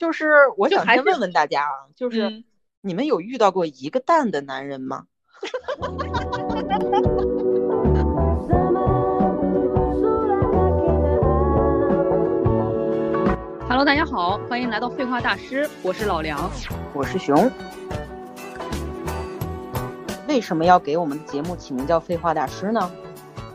就是我想先问问大家啊，就是你们有遇到过一个蛋的男人吗？Hello，大家好，欢迎来到废话大师，我是老梁，我是熊。为什么要给我们的节目起名叫废话大师呢？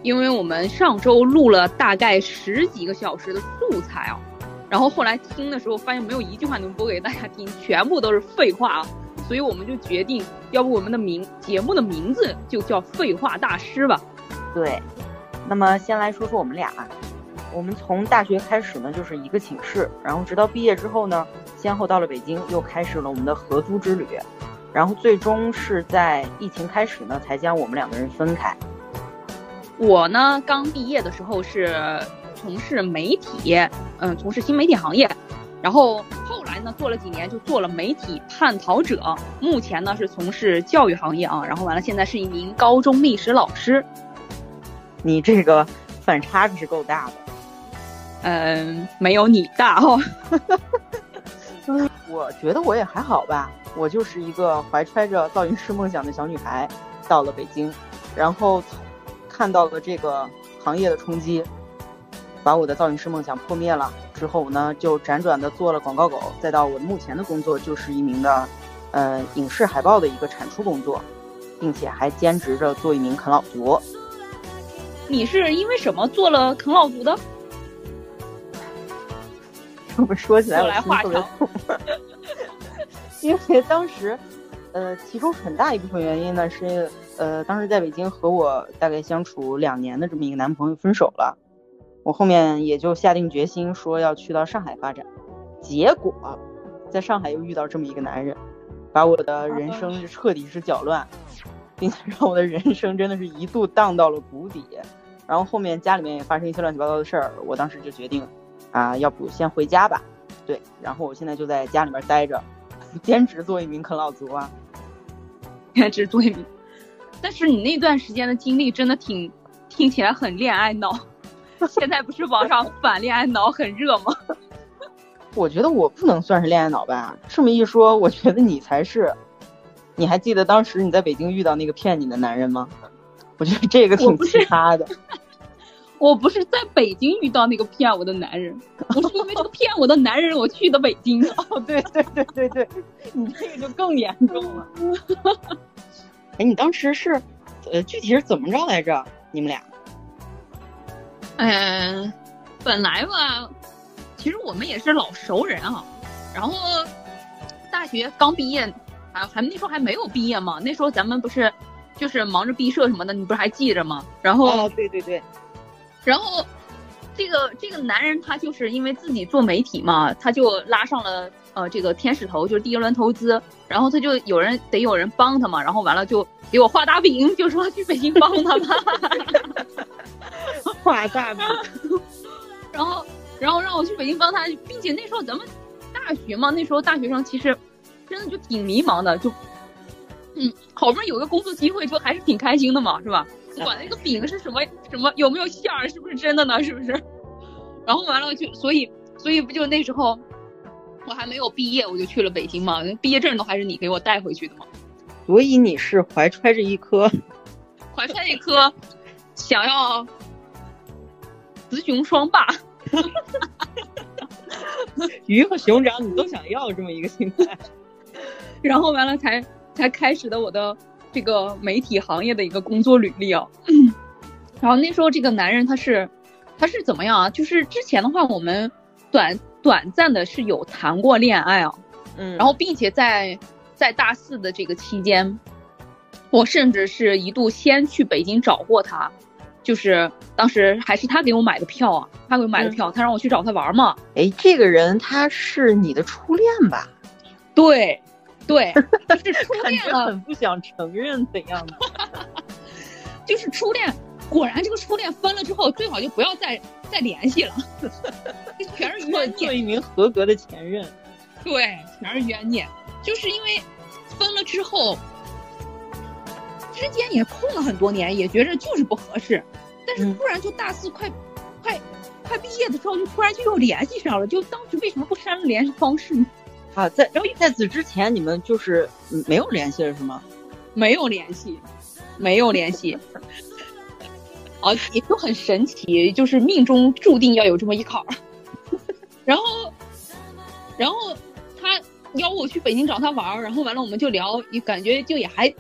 因为我们上周录了大概十几个小时的素材啊。然后后来听的时候，发现没有一句话能播给大家听，全部都是废话啊，所以我们就决定，要不我们的名节目的名字就叫废话大师吧。对，那么先来说说我们俩，我们从大学开始呢就是一个寝室，然后直到毕业之后呢，先后到了北京，又开始了我们的合租之旅，然后最终是在疫情开始呢才将我们两个人分开。我呢刚毕业的时候是。从事媒体，嗯，从事新媒体行业，然后后来呢，做了几年就做了媒体探讨者。目前呢是从事教育行业啊，然后完了现在是一名高中历史老师。你这个反差可是够大的。嗯，没有你大哦。我觉得我也还好吧，我就是一个怀揣着造型师梦想的小女孩，到了北京，然后看到了这个行业的冲击。把我的造型师梦想破灭了之后呢，就辗转的做了广告狗，再到我目前的工作就是一名的，呃，影视海报的一个产出工作，并且还兼职着做一名啃老族。你是因为什么做了啃老族的？这么说起来，我来话长。因为当时，呃，其中很大一部分原因呢是，呃，当时在北京和我大概相处两年的这么一个男朋友分手了。我后面也就下定决心说要去到上海发展，结果在上海又遇到这么一个男人，把我的人生彻底是搅乱，并且让我的人生真的是一度荡到了谷底。然后后面家里面也发生一些乱七八糟的事儿，我当时就决定，啊，要不先回家吧。对，然后我现在就在家里面待着，兼职做一名啃老族啊，兼职做一名。但是你那段时间的经历真的挺，听起来很恋爱脑。现在不是网上反恋爱脑很热吗？我觉得我不能算是恋爱脑吧。这么一说，我觉得你才是。你还记得当时你在北京遇到那个骗你的男人吗？我觉得这个挺奇葩的。我不是在北京遇到那个骗我的男人，我是因为这个骗我的男人我去的北京。哦，对对对对对，你这个就更严重了。哎，你当时是，呃，具体是怎么着来着？你们俩？嗯，本来吧，其实我们也是老熟人啊。然后大学刚毕业，啊还那时候还没有毕业嘛。那时候咱们不是就是忙着毕设什么的，你不是还记着吗？然后哦，对对对。然后这个这个男人他就是因为自己做媒体嘛，他就拉上了呃这个天使投，就是第一轮投资。然后他就有人得有人帮他嘛。然后完了就给我画大饼，就说去北京帮他吧。画大饼，然后，然后让我去北京帮他，并且那时候咱们大学嘛，那时候大学生其实真的就挺迷茫的，就，嗯，好不容易有个工作机会，就还是挺开心的嘛，是吧？管那个饼是什么什么，有没有馅儿，是不是真的呢？是不是？然后完了就，所以，所以不就那时候我还没有毕业，我就去了北京嘛，毕业证都还是你给我带回去的嘛。所以你是怀揣着一颗，怀揣一颗想要。雌雄双霸，鱼和熊掌你都想要这么一个心态，然后完了才才开始的我的这个媒体行业的一个工作履历啊。然后那时候这个男人他是他是怎么样啊？就是之前的话我们短短暂的是有谈过恋爱啊，嗯，然后并且在在大四的这个期间，我甚至是一度先去北京找过他。就是当时还是他给我买的票啊，他给我买的票，他让我去找他玩嘛。哎，这个人他是你的初恋吧？对，对，是初恋了。很不想承认的样子。就是初恋，果然这个初恋分了之后，最好就不要再再联系了。全是冤孽。做一名合格的前任。对，全是冤孽。就是因为分了之后。之间也空了很多年，也觉着就是不合适，但是突然就大四快，快，快毕业的时候，就突然就又联系上了。就当时为什么不删了联系方式呢？啊，在然后在此之前你们就是没有联系了是吗？没有联系，没有联系。啊，也就很神奇，就是命中注定要有这么一坎儿。然后，然后他邀我去北京找他玩儿，然后完了我们就聊，也感觉就也还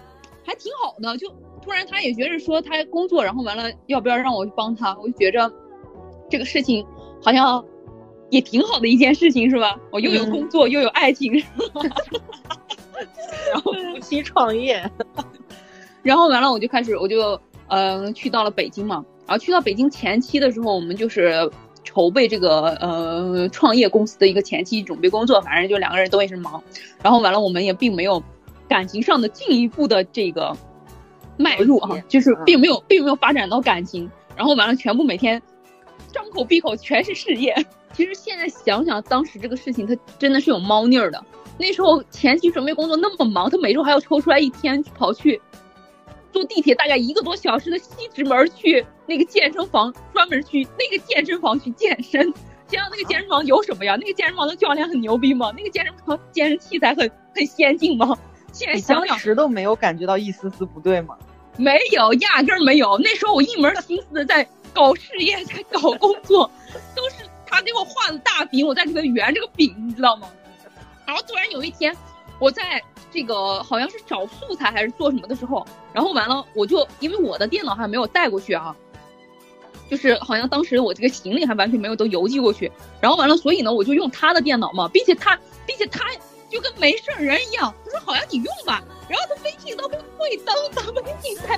还挺好的。就突然他也觉着说他工作，然后完了要不要让我去帮他？我就觉着这个事情好像也挺好的一件事情，是吧？我又有工作又有爱情，是吧？然后夫妻创业，然后完了我就开始我就。嗯，去到了北京嘛，然后去到北京前期的时候，我们就是筹备这个呃创业公司的一个前期准备工作，反正就两个人都也是忙，然后完了我们也并没有感情上的进一步的这个迈入啊，就是并没有并没有发展到感情，然后完了全部每天张口闭口全是事业。其实现在想想，当时这个事情他真的是有猫腻儿的。那时候前期准备工作那么忙，他每周还要抽出来一天跑去。坐地铁大概一个多小时的西直门去那个健身房，专门去那个健身房去健身。想想那个健身房有什么呀？那个健身房的教练很牛逼吗？那个健身房健身器材很很先进吗？现在想想，时都没有感觉到一丝丝不对吗？没有，压根儿没有。那时候我一门心思的在搞事业，在搞工作，都是他给我画的大饼，我在里面圆这个饼，你知道吗？然后突然有一天，我在。这个好像是找素材还是做什么的时候，然后完了我就因为我的电脑还没有带过去啊，就是好像当时我这个行李还完全没有都邮寄过去，然后完了，所以呢我就用他的电脑嘛，并且他并且他就跟没事人一样，他说好像你用吧，然后他微信都会登，他微信在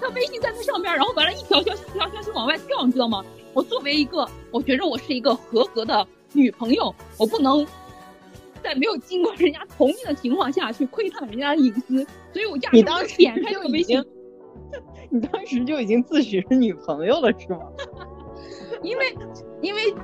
他微信在那上边，然后完了，一条消息一条消息往外跳，你知道吗？我作为一个我觉着我是一个合格的女朋友，我不能。在没有经过人家同意的情况下去窥探人家的隐私，所以我压根就点开这个微信。你当时就已经自诩是女朋友了，是吗？因为，因为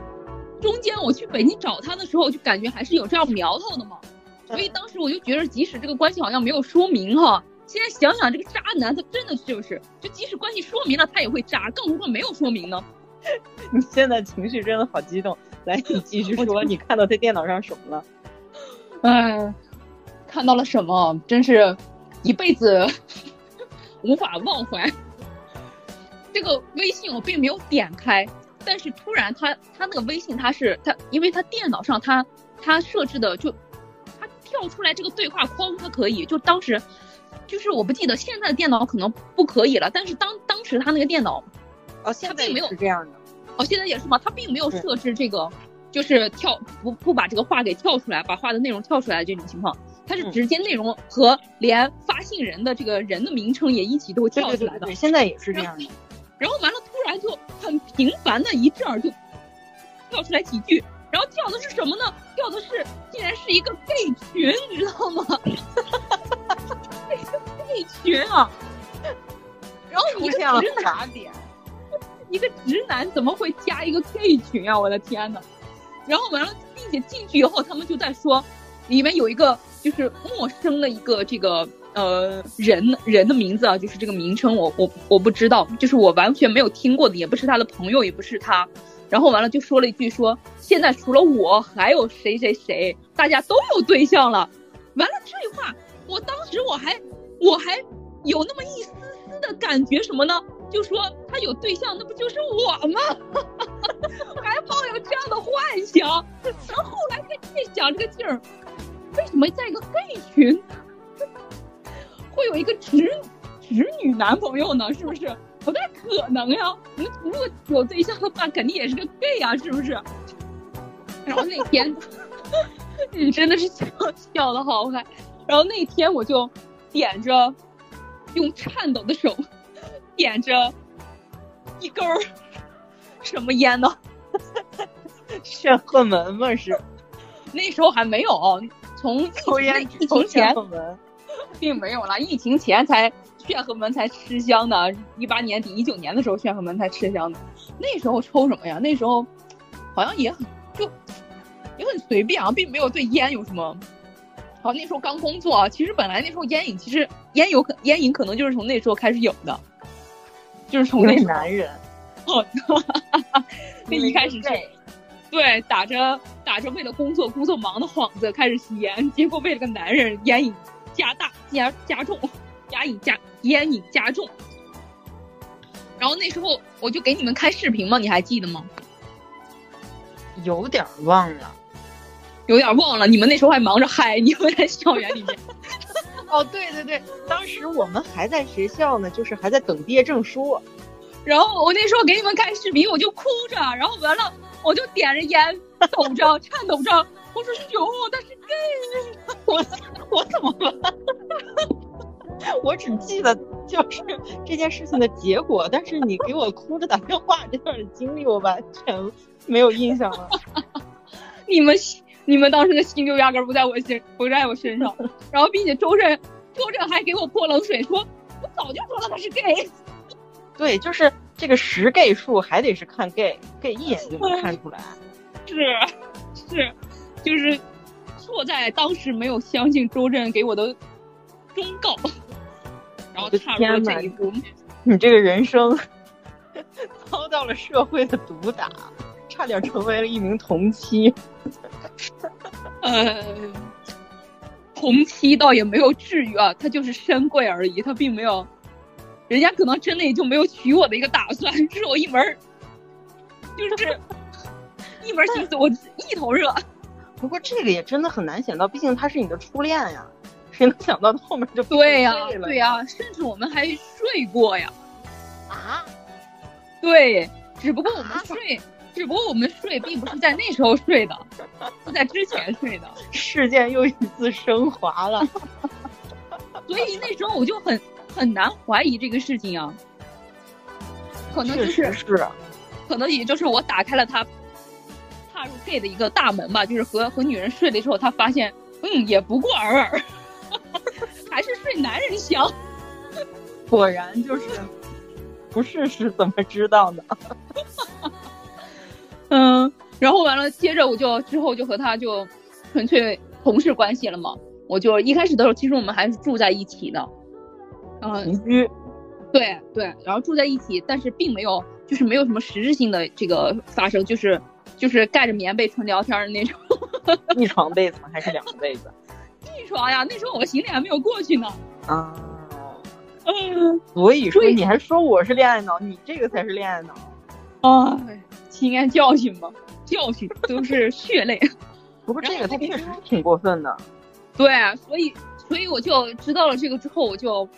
中间我去北京找他的时候，就感觉还是有这样苗头的嘛。所以当时我就觉得，即使这个关系好像没有说明哈，现在想想这个渣男，他真的就是，就即使关系说明了，他也会渣，更何况没有说明呢？你现在情绪真的好激动，来，你继续说，你看到他电脑上什么了？哎，看到了什么？真是一辈子 无法忘怀。这个微信我并没有点开，但是突然他他那个微信他是他，因为他电脑上他他设置的就他跳出来这个对话框，他可以。就当时就是我不记得现在的电脑可能不可以了，但是当当时他那个电脑哦，现在没有是这样的哦，现在也是吗？他并没有设置这个。就是跳不不把这个话给跳出来，把话的内容跳出来这种情况，它是直接内容和连发信人的这个人的名称也一起都会跳出来的。对现在也是这样的。然后完了，突然就很频繁的一阵儿就跳出来几句，然后跳的是什么呢？跳的是竟然是一个 gay 群，你知道吗？一个 gay 群啊！然后一个直男点？一个直男怎么会加一个 gay 群啊？我的天呐！然后完了，并且进去以后，他们就在说，里面有一个就是陌生的一个这个呃人人的名字啊，就是这个名称，我我我不知道，就是我完全没有听过的，也不是他的朋友，也不是他。然后完了就说了一句说，现在除了我还有谁谁谁，大家都有对象了。完了这句话，我当时我还我还有那么一丝丝的感觉什么呢？就说他有对象，那不就是我吗？抱有这样的幻想，然后后来再越想这个劲儿，为什么在一个 gay 群会有一个直直女男朋友呢？是不是不太可能呀？你如果有对象的话，肯定也是个 gay 啊，是不是？然后那天，你真的是笑笑的好嗨。然后那天我就点着，用颤抖的手。点着一根儿什么烟呢？炫赫门嘛？是 那时候还没有，从抽烟疫情前并没有了，疫情前才炫赫门才吃香的，一八年底一九年的时候炫赫门才吃香的。那时候抽什么呀？那时候好像也很就也很随便啊，并没有对烟有什么。好，那时候刚工作啊，其实本来那时候烟瘾，其实烟有可烟瘾可能就是从那时候开始有的。就是从那男人，好 一开始是，对，打着打着为了工作工作忙的幌子开始吸烟，结果为了个男人烟瘾加大加加重，烟瘾加烟瘾加重。然后那时候我就给你们开视频嘛，你还记得吗？有点忘了，有点忘了。你们那时候还忙着嗨，你们在校园里面。哦，对对对，当时我们还在学校呢，就是还在等毕业证书。然后我那时候给你们开视频，我就哭着，然后完了我就点着烟，抖着颤抖着，我说熊，他是 gay，我我怎么办？我只记得就是这件事情的结果，但是你给我哭着打电话这段经历，我完全没有印象了。你们。你们当时的心就压根不在我心，不在我身上。然后，并且周震，周震还给我泼冷水，说我早就说了他是 gay。对，就是这个十 gay 数还得是看 gay，gay 一眼就能看出来。是，是，就是错在当时没有相信周震给我的忠告，然后踏入了这一步。你这个人生 遭到了社会的毒打。差点成为了一名同妻，呃，同妻倒也没有至于啊，他就是身贵而已，他并没有，人家可能真的也就没有娶我的一个打算，这是我一门就是 一门心思，我一头热。不过这个也真的很难想到，毕竟他是你的初恋呀，谁能想到后面就对呀，对呀，甚至我们还睡过呀，啊，对，只不过我们睡。只不过我们睡并不是在那时候睡的，是在之前睡的。事件又一次升华了，所以那时候我就很很难怀疑这个事情啊。可能就是是，可能也就是我打开了他踏入 gay 的一个大门吧。就是和和女人睡了之后，他发现，嗯，也不过尔尔，还是睡男人香。果然就是 不试试怎么知道呢？嗯，然后完了，接着我就之后就和他就纯粹同事关系了嘛。我就一开始的时候，其实我们还是住在一起的，嗯，邻居，对对，然后住在一起，但是并没有就是没有什么实质性的这个发生，就是就是盖着棉被纯聊天的那种。一床被子吗？还是两个被子？一床呀，那时候我行李还没有过去呢。啊，嗯，所以说你还说我是恋爱脑，你这个才是恋爱脑。啊。经验教训吗？教训都是血泪。不过这个他确实挺过分的。对，所以所以我就知道了这个之后，我就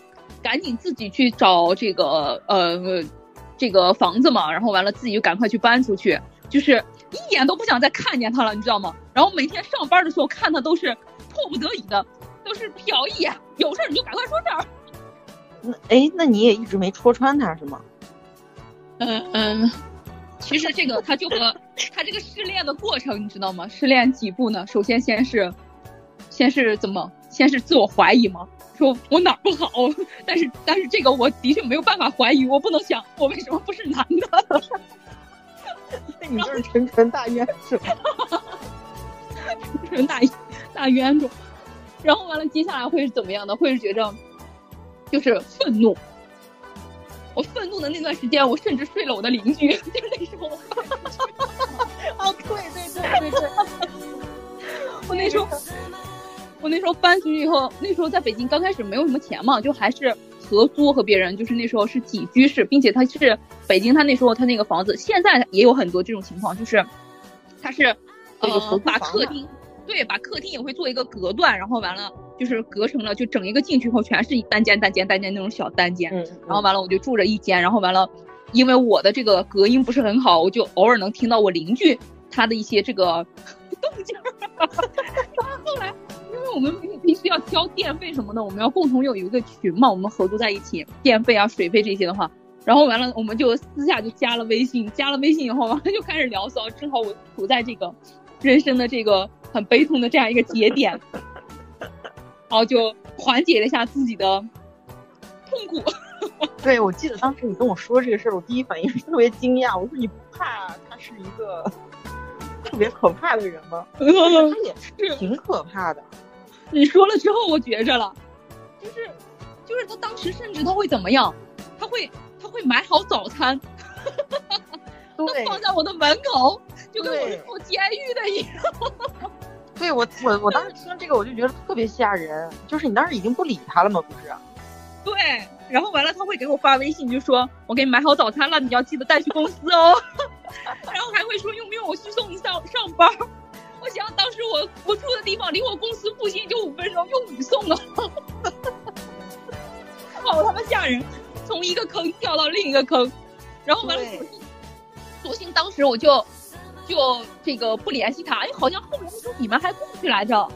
赶紧自己去找这个呃这个房子嘛，然后完了自己就赶快去搬出去，就是一眼都不想再看见他了，你知道吗？然后每天上班的时候看他都是迫不得已的，都是瞟一眼，有事你就赶快说事儿。那哎，那你也一直没戳穿他是吗？嗯嗯。其实这个他就和 他这个失恋的过程，你知道吗？失恋几步呢？首先先是，先是怎么？先是自我怀疑吗？说我哪不好？但是但是这个我的确没有办法怀疑，我不能想我为什么不是男的。你就是纯纯大冤种，纯纯大大冤种。然后完了，接下来会是怎么样的？会是觉着就是愤怒。我愤怒的那段时间，我甚至睡了我的邻居，就是那时候。哦，对对对对对。我那时候，我那时候搬出去以后，那时候在北京刚开始没有什么钱嘛，就还是合租和别人，就是那时候是几居室，并且他是北京，他那时候他那个房子，现在也有很多这种情况，就是他是呃把客厅。对，把客厅也会做一个隔断，然后完了就是隔成了，就整一个进去后全是单间、单间、单间那种小单间。嗯。然后完了我就住着一间，然后完了，因为我的这个隔音不是很好，我就偶尔能听到我邻居他的一些这个 动静。然后后来，因为我们必须要交电费什么的，我们要共同有一个群嘛，我们合租在一起，电费啊、水费这些的话，然后完了我们就私下就加了微信，加了微信以后完了就开始聊骚，正好我处在这个人生的这个。很悲痛的这样一个节点，然后就缓解了一下自己的痛苦。对，我记得当时你跟我说这个事儿，我第一反应是特别惊讶。我说你不怕他是一个特别可怕的人吗？他也是挺可怕的。你说了之后，我觉着了，就是就是他当时甚至他会怎么样？他会他会买好早餐，他，放在我的门口，就跟我对是坐监狱的一样。对我我我当时听这个我就觉得特别吓人，就是你当时已经不理他了吗？不是？对，然后完了他会给我发微信，就说我给你买好早餐了，你要记得带去公司哦。然后还会说用不用我去送你上上班儿。我想当时我我住的地方离我公司附近就五分钟，用你送了，好他妈吓人！从一个坑掉到另一个坑，然后完了索性索性当时我就就这个不联系他，哎，好像后来那时候你们还过去来着，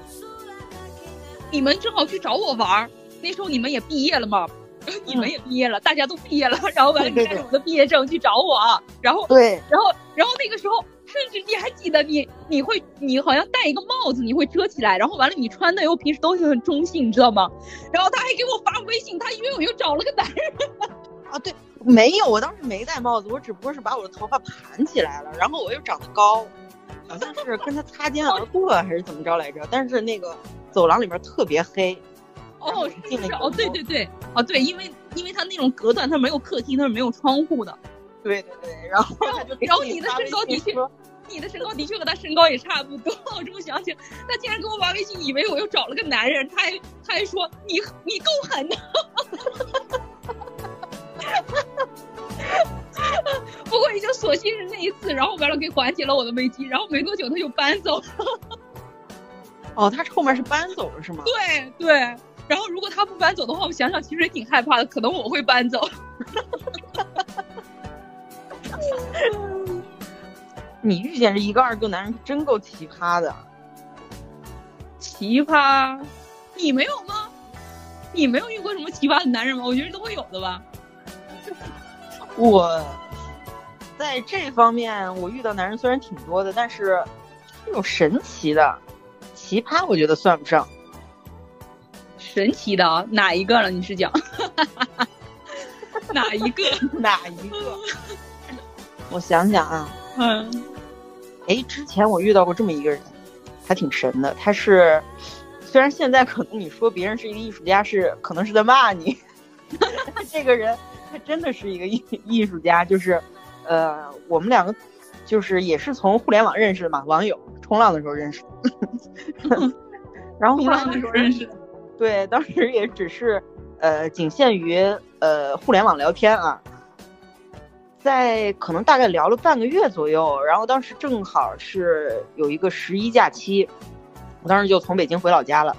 你们正好去找我玩儿，那时候你们也毕业了嘛。你们也毕业了，大家都毕业了，然后完了你带着我的毕业证去找我，然后对然后，然后那个时候，甚至你还记得你，你会，你好像戴一个帽子，你会遮起来，然后完了，你穿的又平时都是很中性，你知道吗？然后他还给我发微信，他以为我又找了个男人，啊，对，没有，我当时没戴帽子，我只不过是把我的头发盘起来了，然后我又长得高，好像是跟他擦肩而过还是怎么着来着？但是那个走廊里面特别黑，哦，是哦，对对对，哦对，因为因为他那种隔断，他没有客厅，他是没有窗户的，对对对，然后然后你的身高的确你的身高的确和他身高也差不多，我这么想起来，他竟然给我发微信，以为我又找了个男人，他还他还说你你够狠的。不过也就索性是那一次，然后完了给缓解了我的危机，然后没多久他就搬走了。哦，他后面是搬走了是吗？对对，然后如果他不搬走的话，我想想其实也挺害怕的，可能我会搬走。你遇见这一个二个男人真够奇葩的。奇葩，你没有吗？你没有遇过什么奇葩的男人吗？我觉得都会有的吧。我在这方面，我遇到男人虽然挺多的，但是这种神奇的、奇葩，我觉得算不上。神奇的啊，哪一个了？你是讲 哪一个？哪一个？我想想啊，嗯，哎，之前我遇到过这么一个人，还挺神的。他是，虽然现在可能你说别人是一个艺术家，是可能是在骂你，这个人他真的是一个艺艺术家，就是，呃，我们两个就是也是从互联网认识的嘛，网友冲浪的时候认识的，然后后来冲浪的时候认识的。对，当时也只是呃仅限于呃互联网聊天啊，在可能大概聊了半个月左右，然后当时正好是有一个十一假期，我当时就从北京回老家了，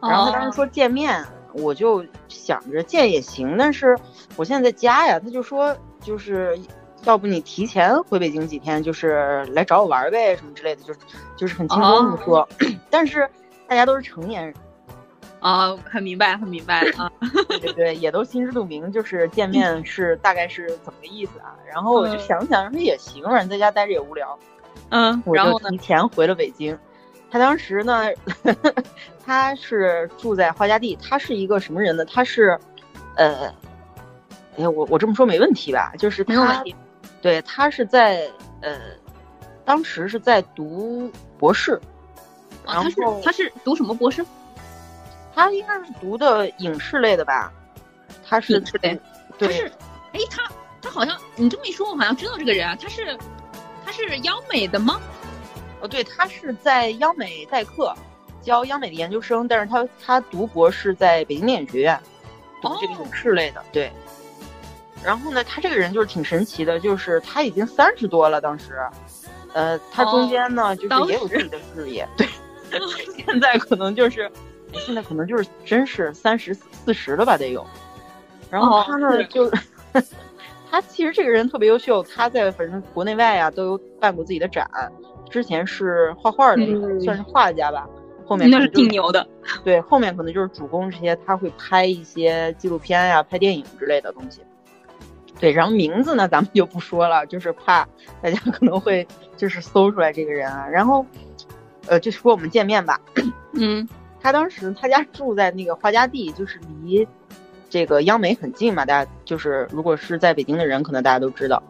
然后他当时说见面，我就想着见也行，但是我现在在家呀，他就说就是。要不你提前回北京几天，就是来找我玩呗，什么之类的，就是就是很轻松的说。但是大家都是成年人，啊，很明白，很明白啊。对对对，也都心知肚明，就是见面是大概是怎么个意思啊？然后我就想想，说也行，反正在家待着也无聊，嗯，我然后提前回了北京。他当时呢，他是住在花家地，他是一个什么人呢？他是，呃，哎呀，我我这么说没问题吧？就是他，对他是在呃，当时是在读博士，啊，他是然后他是读什么博士？他应该是读的影视类的吧？他是影视类对，他是，哎，他他好像你这么一说，我好像知道这个人啊，他是他是央美的吗？哦，对，他是在央美代课，教央美的研究生，但是他他读博士在北京电影学院，读这个哦影视类的，对。然后呢，他这个人就是挺神奇的，就是他已经三十多了，当时，呃，他中间呢、就是也有自己的事业，对。现在可能就是，现在可能就是真是三十四十了吧，得有。然后哦他呢，是就 他其实这个人特别优秀，他在反正国内外啊都有办过自己的展。之前是画画的，嗯算是画家吧。后面那是挺牛的。对，后面可能就是主攻这些，他会拍一些纪录片呀、拍电影之类的东西。对，然后名字呢，咱们就不说了，就是怕大家可能会就是搜出来这个人啊。然后，呃，就说我们见面吧。嗯他当时他家住在那个花家地，就是离这个央美很近嘛。大家就是如果是在北京的人，可能大家都知道。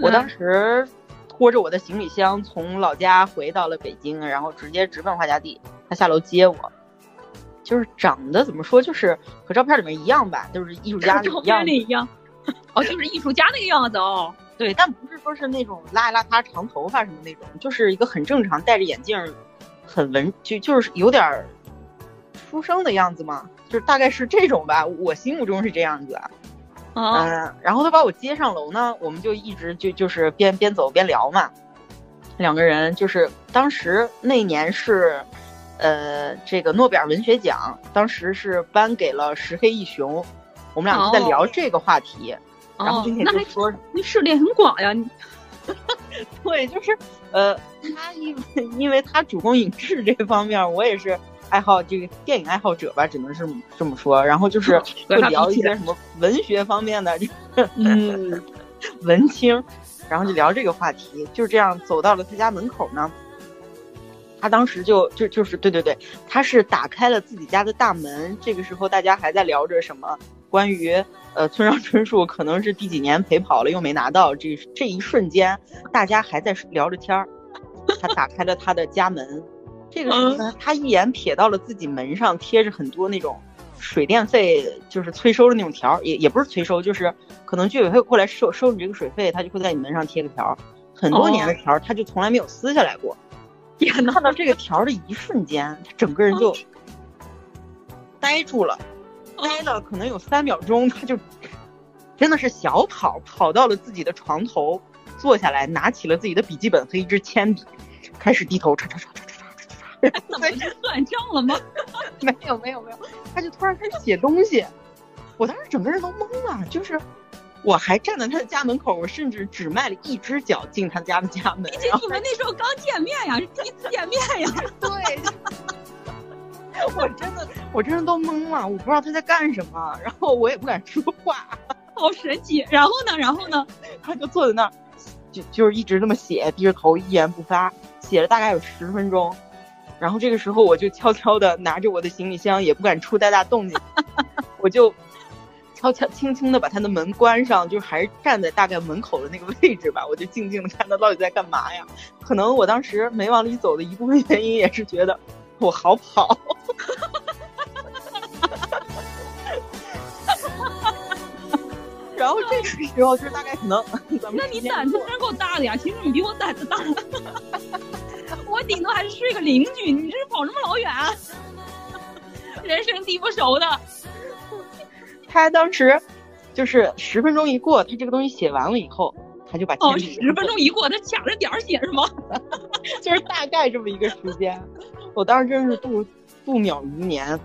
我当时拖着我的行李箱从老家回到了北京，然后直接直奔花家地。他下楼接我，就是长得怎么说，就是和照片里面一样吧，就是艺术家一 样片。里一样。哦，就是艺术家那个样子哦。对，但不是说是那种邋里邋遢长头发什么那种，就是一个很正常，戴着眼镜，很文，就就是有点儿书生的样子嘛，就是大概是这种吧，我心目中是这样子。嗯，然后他把我接上楼呢，我们就一直就就是边边走边聊嘛，两个人就是当时那年是，呃，这个诺贝尔文学奖，当时是颁给了石黑一雄，我们俩就在聊这个话题。然后并且就说你涉猎很广呀，你，对，就是呃，他因为因为他主攻影视这方面，我也是爱好这个电影爱好者吧，只能是这么说。然后就是会聊一些什么文学方面的，嗯，文青，然后就聊这个话题，就这样走到了他家门口呢。他当时就就就是对对对，他是打开了自己家的大门，这个时候大家还在聊着什么关于。呃，村上春树 可能是第几年陪跑了又没拿到，这这一瞬间，大家还在聊着天儿。他打开了他的家门，这个时候呢，他一眼瞥到了自己门上贴着很多那种水电费就是催收的那种条，也也不是催收，就是可能居委会过来收收你这个水费，他就会在你门上贴个条，很多年的条，他就从来没有撕下来过。天呐，看到这个条的一瞬间，他整个人就呆住了。呆了可能有三秒钟，他就真的是小跑跑到了自己的床头，坐下来，拿起了自己的笔记本和一支铅笔，开始低头唰唰唰唰 怎么是算账了吗？没有没有没有，他就突然开始写东西，我当时整个人都懵了，就是我还站在他的家门口，我甚至只迈了一只脚进他家的家门。而且你们那时候刚见面呀，是 第一次见面呀。对。我真的，我真的都懵了，我不知道他在干什么，然后我也不敢说话，好神奇。然后呢，然后呢，他就坐在那儿，就就是一直这么写，低着头一言不发，写了大概有十分钟。然后这个时候，我就悄悄的拿着我的行李箱，也不敢出太大动静，我就悄悄轻轻的把他的门关上，就还是站在大概门口的那个位置吧，我就静静的看他到底在干嘛呀。可能我当时没往里走的一部分原因，也是觉得。我好跑，然后这个时候就是大概可能，那你胆子真够大的呀！其实你比我胆子大，我顶多还是睡个邻居，你这是跑这么老远，人生地不熟的。他当时就是十分钟一过，他这个东西写完了以后，他就把哦，十分钟一过，他卡着点儿写是吗？就是大概这么一个时间。我当时真是度度秒如年，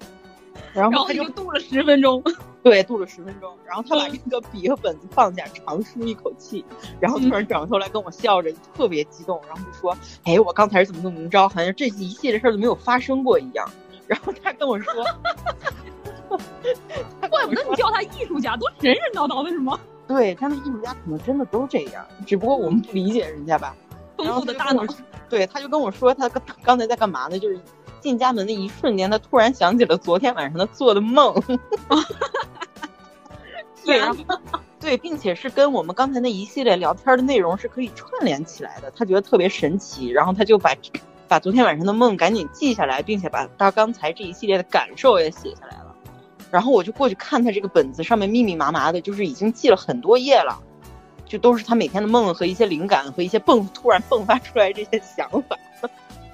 然后他就度了十分钟，对，度了十分钟。然后他把那个笔和本子放下，长舒一口气，然后突然转过头来跟我笑着，特别激动，然后就说：“哎，我刚才是怎么怎么着？好像这一系列事儿都没有发生过一样。”然后他跟我说：“怪不得你叫他艺术家，多神神叨叨的是吗？” 对，他们艺术家可能真的都这样，只不过我们不理解人家吧。丰富的大脑，对，他就跟我说他刚刚才在干嘛呢？就是进家门的一瞬间，他突然想起了昨天晚上他做的梦。对，对，并且是跟我们刚才那一系列聊天的内容是可以串联起来的，他觉得特别神奇，然后他就把把昨天晚上的梦赶紧记下来，并且把他刚才这一系列的感受也写下来了。然后我就过去看他这个本子上面密密麻麻的，就是已经记了很多页了。就都是他每天的梦和一些灵感和一些迸突然迸发出来这些想法，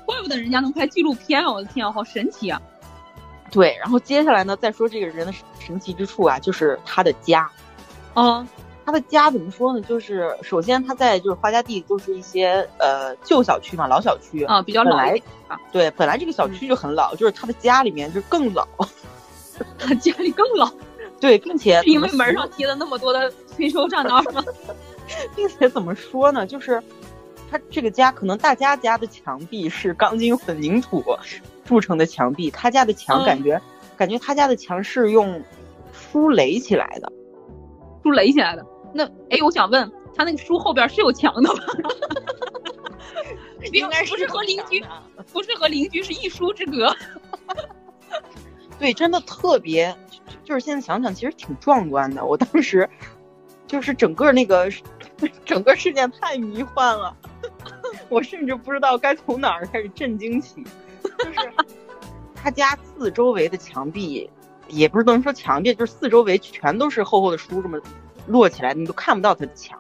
怪不得人家能拍纪录片啊！我的天啊，好神奇啊！对，然后接下来呢，再说这个人的神奇之处啊，就是他的家。嗯，他的家怎么说呢？就是首先他在就是花家地就是一些呃旧小区嘛，老小区啊，比较老。对，本来这个小区就很老，就是他的家里面就更老，他 家里更老。对，并且因为门上贴了那么多的催收账单吗？并且怎么说呢？就是他这个家，可能大家家的墙壁是钢筋混凝土铸成的墙壁，他家的墙感觉感觉他家的墙是用书垒起来的，书垒起来的。那哎，我想问他那个书后边是有墙的吗？应该不是和邻居，不是和邻居是一书之隔。对，真的特别。就是现在想想，其实挺壮观的。我当时就是整个那个 整个事件太迷幻了，我甚至不知道该从哪儿开始震惊起。就是 他家四周围的墙壁，也不是能说墙壁，就是四周围全都是厚厚的书，这么摞起来，你都看不到他的墙。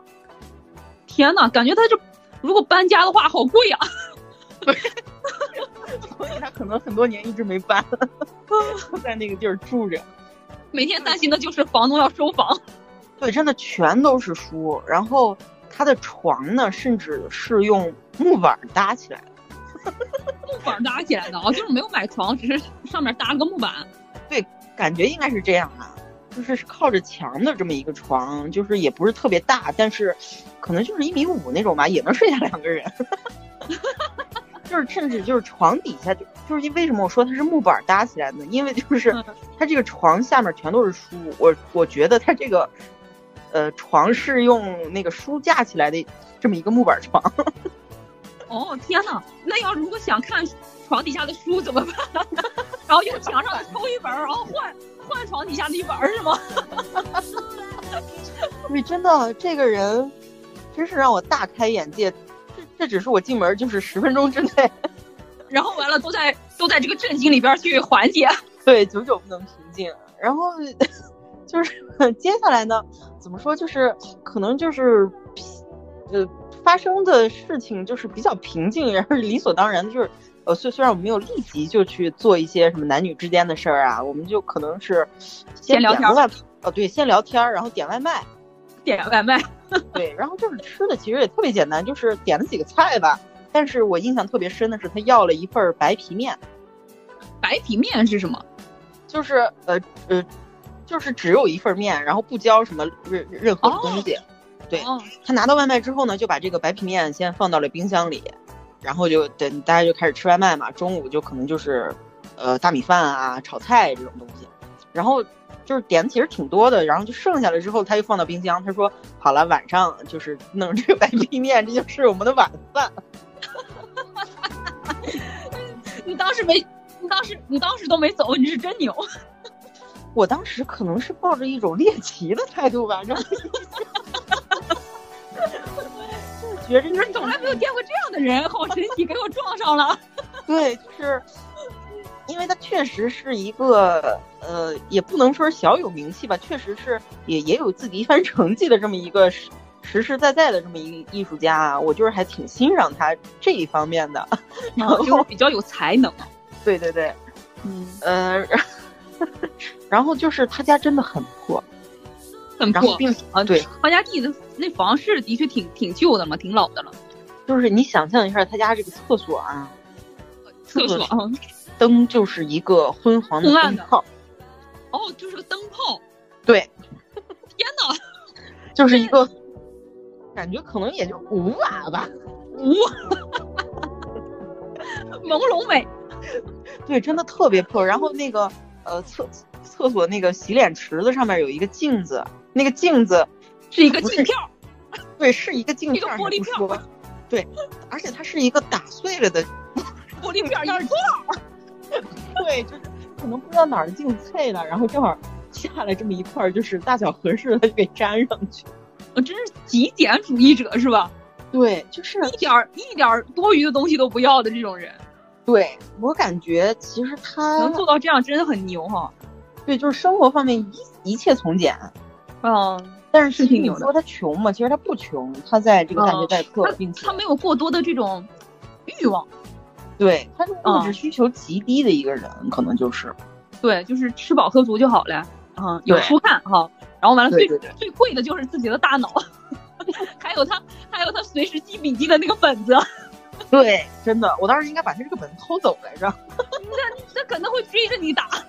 天呐，感觉他这如果搬家的话，好贵啊、所以他可能很多年一直没搬，在那个地儿住着。每天担心的就是房东要收房。对，真的全都是书，然后他的床呢，甚至是用木板搭起来的。木板搭起来的啊，就是没有买床，只是上面搭了个木板。对感觉应该是这样啊，就是是靠着墙的这么一个床，就是也不是特别大，但是可能就是一米五那种吧，也能睡下两个人。就是甚至就是床底下就就是因为什么我说它是木板搭起来的，因为就是嗯它这个床下面全都是书，我我觉得它这个呃床是用那个书架起来的这么一个木板床。哦天呐，那要如果想看床底下的书怎么办？然后用墙上的抽一本儿，然后换换床底下的一本儿是吗？你，真的这个人真是让我大开眼界。这这只是我进门就是十分钟之内，然后完了都在都在这个震惊里边去缓解。对，久久不能平静。然后就是接下来呢，怎么说？就是可能就是呃发生的事情就是比较平静，然后理所当然的就是呃虽虽然我们没有立即就去做一些什么男女之间的事儿啊，我们就可能是先聊天哦对，先聊天儿，然后点外卖。点外卖，对，然后就是吃的其实也特别简单，就是点了几个菜吧。但是我印象特别深的是，他要了一份白皮面，白皮面是什么？就是呃呃，就是只有一份面，然后不浇什么任任何的东西。对哦，他拿到外卖之后呢，就把这个白皮面先放到了冰箱里，然后就等大家就开始吃外卖嘛。中午就可能就是呃大米饭啊、炒菜这种东西，然后就是点的其实挺多的，然后就剩下了之后，他又放到冰箱。他说好了，晚上就是弄这个白皮面，这就是我们的晚饭。你当时没，你当时你当时都没走，你是真牛。我当时可能是抱着一种猎奇的态度吧，然后就是 觉着你说从来没有见过这样的人，好神奇，给我撞上了。对，就是因为他确实是一个呃，也不能说是小有名气吧，确实是也也有自己一番成绩的这么一个实实实在在的这么一个艺术家啊，我就是还挺欣赏他这一方面的。然后就是比较有才能。对对对，嗯，呃，然后就是他家真的很破，很破。然后并啊，对，他家地的那房是的确挺挺旧的嘛，挺老的了。就是你想象一下他家这个厕所啊，厕所啊，灯就是一个昏黄的灯泡，哦，就是个灯泡。对，天哪，就是一个感觉可能也就五瓦吧，呜，朦胧美。对，真的特别破。然后那个呃厕厕所那个洗脸池子上面有一个镜子，那个镜子是一个镜票，对是一个镜片一个玻璃片对，而且它是一个打碎了的，玻璃片一破。对，就是可能不知道哪儿的镜子碎了，然后正好下来这么一块儿，就是大小合适的，它就给粘上去。我真是极简主义者是吧？对，就是一点儿一点儿多余的东西都不要的这种人，对我感觉其实他能做到这样真的很牛哈。对就是生活方面一一切从简。嗯，但是其实是挺牛的你说他穷嘛，其实他不穷，他在这个大学代课，他并且他没有过多的这种欲望，对他是物质嗯需求极低的一个人，可能就是对，就是吃饱喝足就好了。嗯，有对书看哈，然后完了最最贵的就是自己的大脑，还有他还有他随时记笔记的那个本子，对，真的，我当时应该把他这个本子偷走来着。那那可能会追着你打。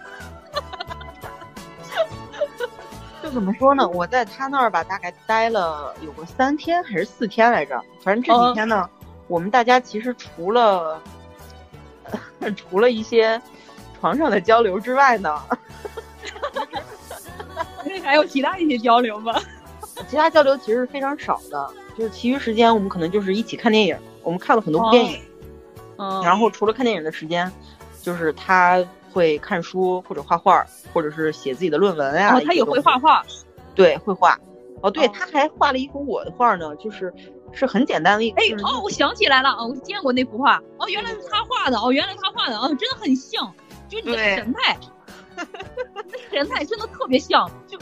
就怎么说呢？我在他那儿吧，大概待了有个三天还是四天来着。反正这哦几天呢，我们大家其实除了、除了一些床上的交流之外呢，还有其他一些交流吗？其他交流其实是非常少的。就是其余时间我们可能就是一起看电影，我们看了很多部电影。嗯，然后除了看电影的时间，就是他会看书或者画画，或者是写自己的论文呀、他也会画画，对，会画。哦，对，哦他还画了一幅我的画呢，就是是很简单的一个。哦，我想起来了，哦，我见过那幅画，哦，原来是他画的，哦，原来他画的，哦，真的很像，就你的对神态，你的神态真的特别像，就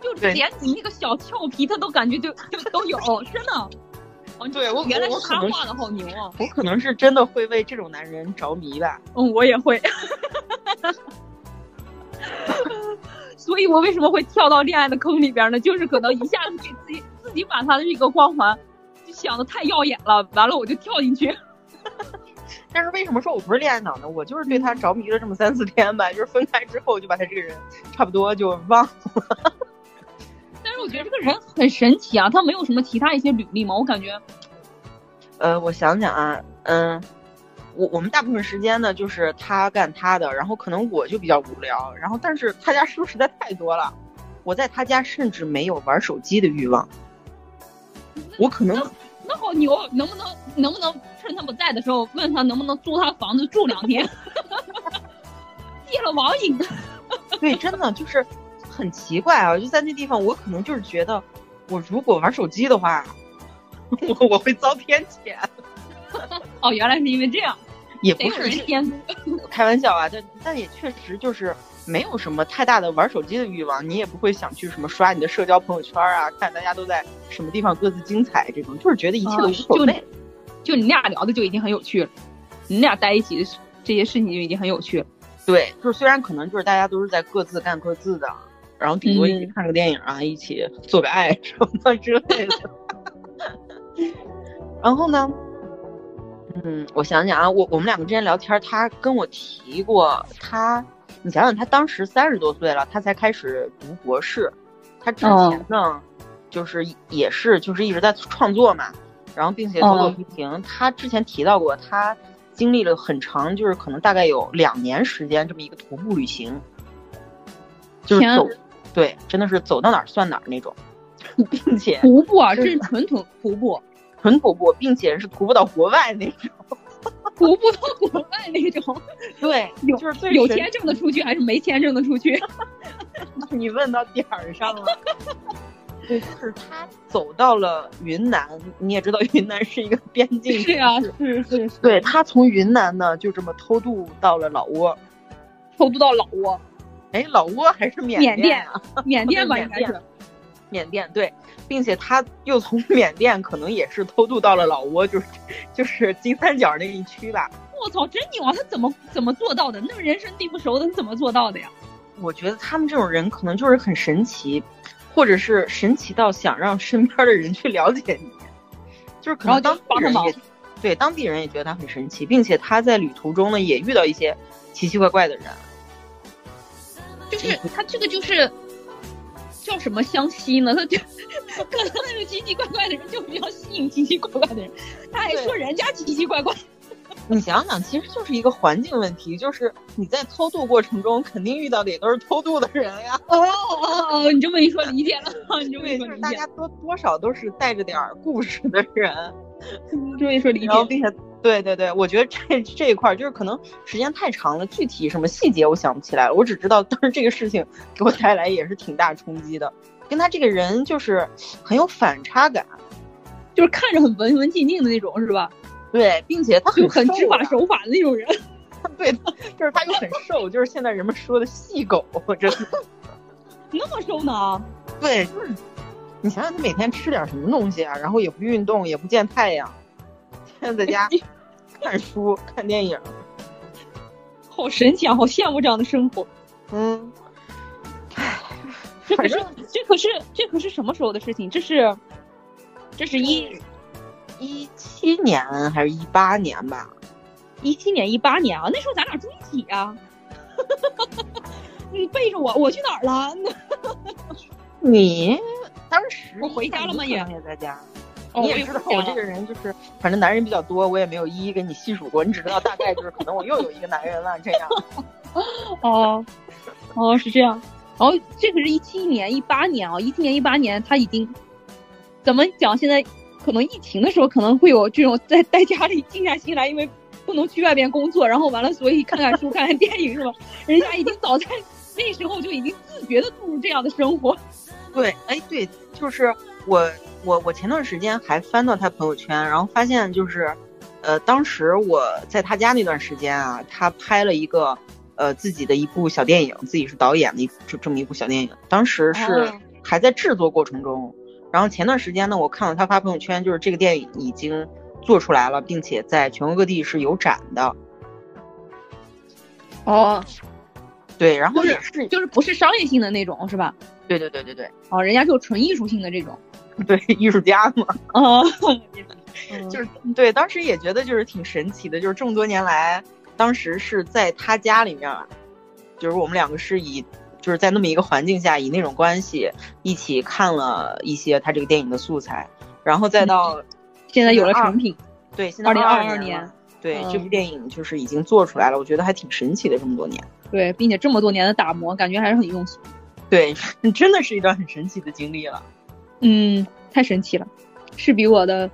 就连你那个小俏皮，他都感觉就就都有，真的。哦，对我原来是他画的，好牛啊！我可能是真的会为这种男人着迷吧。嗯，我也会。所以我为什么会跳到恋爱的坑里边呢？就是可能一下子给自己自己把他的这个光环就想的太耀眼了，完了我就跳进去。但是为什么说我不是恋爱脑呢？我就是对他着迷了这么三四天吧，就是分开之后就把他这个人差不多就忘了。我觉得这个人很神奇啊，他没有什么其他一些履历吗？我感觉，呃，我想想啊，嗯，我我们大部分时间呢就是他干他的，然后可能我就比较无聊，然后但是他家书实在太多了，我在他家甚至没有玩手机的欲望。我可能那好牛，能不能能不能趁他不在的时候问他能不能租他房子住两天？戒了网瘾。对，真的就是很奇怪啊！就在那地方，我可能就是觉得，我如果玩手机的话，我我会遭天谴。哦，原来是因为这样，也不是人监督。开玩笑啊，但但也确实就是没有什么太大的玩手机的欲望，你也不会想去什么刷你的社交朋友圈啊，看大家都在什么地方各自精彩这种，就是觉得一切都无所谓。就你俩聊的就已经很有趣了，你俩在一起的这些事情就已经很有趣了。对，就是虽然可能就是大家都是在各自干各自的，然后顶多一起嗯看个电影啊，一起做个爱什么的之类的。然后呢，嗯，我想想啊，我我们两个之前聊天，他跟我提过，他，你想想，他当时三十多岁了，他才开始读博士，他之前呢，就是也是就是一直在创作嘛，然后并且走走停停。他之前提到过，他经历了很长，就是可能大概有两年时间这么一个徒步旅行，就是走，对，真的是走到哪儿算哪儿那种，并且徒步啊，这是是纯徒徒步，纯徒步，并且是徒步到国外那种。徒步到国外那种。对，有就是最有签证的出去还是没签证的出去？你问到点儿上了。对，就是他走到了云南，你也知道云南是一个边境是啊、是是是。对他从云南呢就这么偷渡到了老挝，偷渡到老挝、哎，老挝还是缅缅甸啊？缅甸吧，应该是。缅甸对，并且他又从缅甸可能也是偷渡到了老挝，就是就是金三角那一区吧。我操，真牛啊！他怎么怎么做到的？那么人生地不熟的，他怎么做到的呀？我觉得他们这种人可能就是很神奇，或者是神奇到想让身边的人去了解你，就是可能当地人也对当地人也觉得他很神奇，并且他在旅途中呢也遇到一些奇奇怪怪的人。就是他这个就是叫什么相吸呢？他 就可能那种奇奇怪怪的人就比较吸引奇奇怪怪的人，他还说人家奇奇怪怪。你想想，其实就是一个环境问题，就是你在偷渡过程中肯定遇到的也都是偷渡的人呀。哦哦哦，你这么一说理解了，你这么，一说大家多多少都是带着点故事的人。你这么一说理解然后并且对对对，我觉得这这一块儿就是可能时间太长了，具体什么细节我想不起来了。我只知道当时这个事情给我带来也是挺大冲击的，跟他这个人就是很有反差感，就是看着很文文静静的那种，是吧？对，并且他很很知法守法的那种人。对，就是他又很瘦，就是现在人们说的细狗，真的。那么瘦呢？对，就是你想想，他每天吃点什么东西啊？然后也不运动，也不见太阳，天天在家 看书、看电影。好神奇啊！好羡慕这样的生活。嗯，这可是这可是这可是什么时候的事情？这是这是一一七年还是一八年吧？一七年一八年啊，那时候咱俩住一起啊。你背着我，我去哪儿了？你当时我回家了吗也在家。哦你也知道我这个人就是，反正男人比较多，我也没有一一给你细数过，你只知道大概就是可能我又有一个男人了 这样。哦哦是这样。然后这个是一七年一八年啊，一七年一八年他已经怎么讲？现在可能疫情的时候可能会有这种在在家里静下心来，因为不能去外边工作，然后完了所以看看书、看看电影是吧？人家已经早在那时候就已经自觉的步入这样的生活。对，哎，对，就是我我我前段时间还翻到他朋友圈，然后发现就是，呃，当时我在他家那段时间啊，他拍了一个呃自己的一部小电影，自己是导演的一这这么一部小电影，当时是哦还在制作过程中。然后前段时间呢，我看到他发朋友圈，就是这个电影已经做出来了，并且在全国各地是有展的。哦，对，然后也是就是不是商业性的那种，是吧？对对对对对。哦，人家就纯艺术性的这种。对，艺术家嘛。哦。就是对，当时也觉得就是挺神奇的，就是这么多年来，当时是在他家里面，就是我们两个是以就是在那么一个环境下，以那种关系一起看了一些他这个电影的素材，然后再到现在有了成品。对，现在二零二二年。对，这部电影就是已经做出来了，我觉得还挺神奇的，这么多年。对，并且这么多年的打磨，感觉还是很用心。对，真的是一段很神奇的经历了。嗯，太神奇了，是比我的。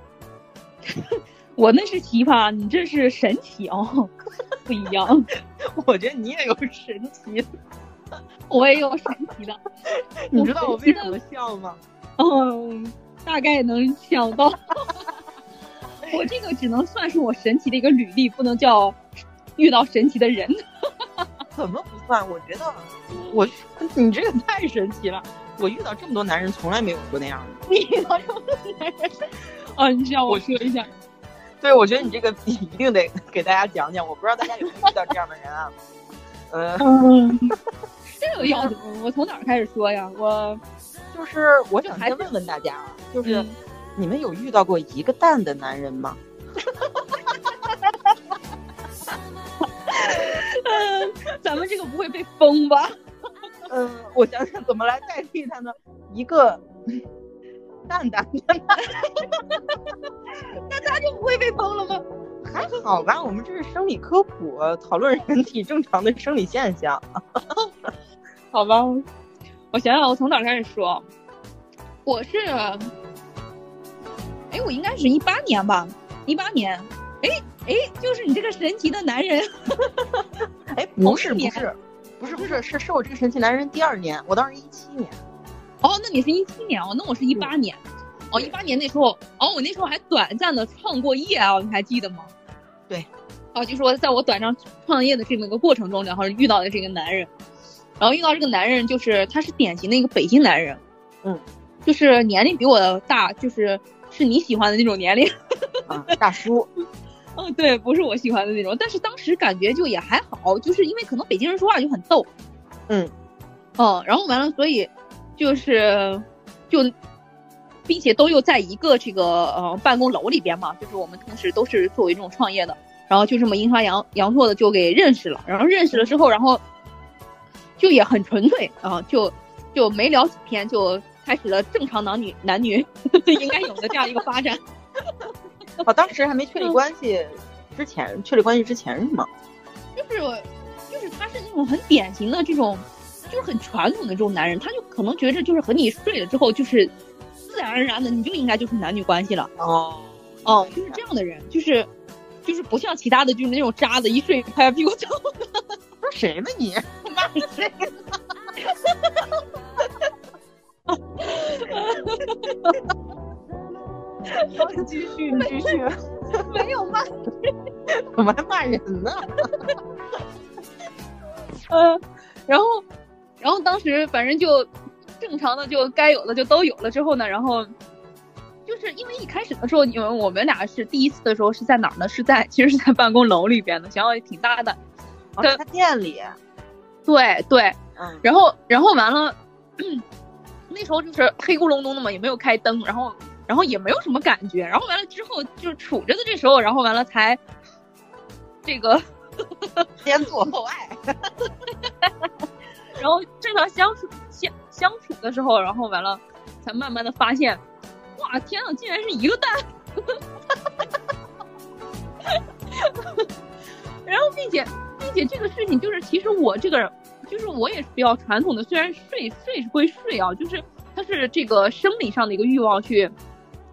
我那是奇葩，你这是神奇哦，不一样。我觉得你也有神奇的，我也有神奇的。你知道我为什么笑吗？嗯，大概能想到。我这个只能算是我神奇的一个履历，不能叫遇到神奇的人。怎么不算？我觉得我你这个太神奇了。我遇到这么多男人，从来没有过那样的。你遇到这么多男人？哦，你需要我说一下。对，我觉得你这个一定得给大家讲讲。我不知道大家有没有遇到这样的人啊？嗯，这个要我从哪开始说呀？我就是我想先问问大家啊，就是你们有遇到过一个蛋的男人吗？嗯，咱们这个不会被封吧？嗯，我想想怎么来代替他呢？一个。蛋蛋，那他就不会被封了吗？还好吧，我们这是生理科普，讨论人体正常的生理现象。好吧，我想想，我从哪开始说？我是，哎，我应该是一八年吧，一八年。哎哎，就是你这个神奇的男人。哎，不是不是，不是不是，是是我这个神奇男人第二年，我当时一七年。哦，那你是一七年哦，那我是一八年，哦，一八年那时候，哦，我那时候还短暂的创过业啊，你还记得吗？对，哦，就说在我短暂创业的这么一个过程中，然后遇到的这个男人，然后遇到这个男人就是他是典型的一个北京男人，嗯，就是年龄比我大，就是是你喜欢的那种年龄，啊，大叔，嗯，对，不是我喜欢的那种，但是当时感觉就也还好，就是因为可能北京人说话就很逗，嗯，哦，然后完了，所以。就是，就，并且都又在一个这个呃办公楼里边嘛，就是我们同时都是作为这种创业的，然后就这么阴差阳阳错的就给认识了，然后认识了之后，然后就也很纯粹啊，就就没聊几天就开始了正常男女 男女 应该有的这样一个发展。哦，当时还没确立关系之前，确立关系之前是吗？就是就是他是那种很典型的这种。就是很传统的这种男人，他就可能觉着就是和你睡了之后，就是自然而然的你就应该就是男女关系了。哦，哦，就是这样的人，就是就是不像其他的，就是那种渣子，一睡拍屁股走。说谁呢你？骂谁？继续，你继续。没有骂，怎么还骂人呢？嗯，然后。然后当时反正就正常的就该有的就都有了之后呢，然后就是因为一开始的时候，因为我们俩是第一次的时候是在哪儿呢？是在其实是在办公楼里边的，想要也挺大的，在他店里。对对，嗯。然后然后完了，那时候就是黑咕隆咚的嘛，也没有开灯，然后然后也没有什么感觉，然后完了之后就是处着的这时候，然后完了才这个 先做后爱。然后正常相处相相处的时候，然后完了，才慢慢的发现，哇天呐，竟然是一个蛋！然后并且并且这个事情就是，其实我这个人就是我也是比较传统的，虽然睡睡是归睡啊，就是它是这个生理上的一个欲望去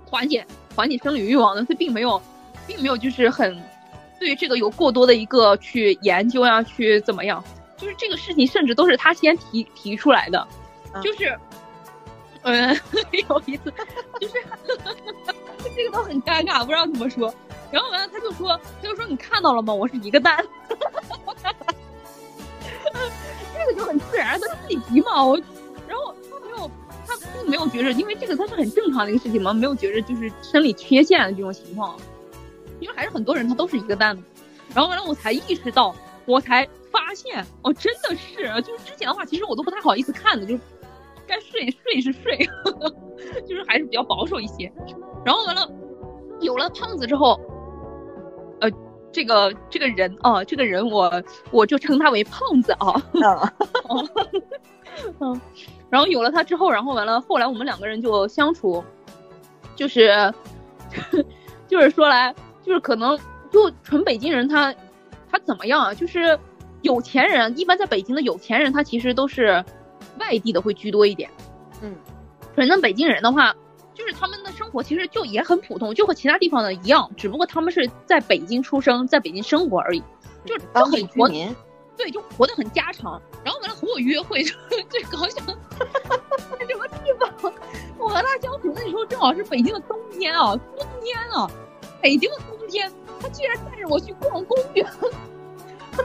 缓解缓解生理欲望的，它并没有并没有就是很对这个有过多的一个去研究呀，去怎么样。就是这个事情，甚至都是他先提提出来的，就是，嗯，有一次，就是 这个都很尴尬，不知道怎么说。然后完了，他就说，他就说你看到了吗？我是一个蛋，这就很自然，他自己急嘛。我，然后他没有，他并没有觉着，因为这个他是很正常的一个事情嘛，没有觉着就是生理缺陷的这种情况，因为还是很多人他都是一个蛋。然后完了，我才意识到，我才发现，哦，真的是，就是之前的话，其实我都不太好意思看的，就该睡睡是睡，就是还是比较保守一些。然后完了，有了胖子之后，这个这个人啊，这个人我我就称他为胖子啊。嗯，然后有了他之后，然后完了，后来我们两个人就相处，就是 就是说来，就是可能就纯北京人他他怎么样啊？就是有钱人，一般在北京的有钱人，他其实都是外地的会居多一点。嗯，反正北京人的话，就是他们的生活其实就也很普通，就和其他地方的一样，只不过他们是在北京出生，在北京生活而已，就就很活。对，就活得很家常，然后完了和我约会，最搞笑，在什么地方？我和他相处那时候正好是北京的冬天啊，冬天啊，北京的冬天，他居然带着我去逛公园，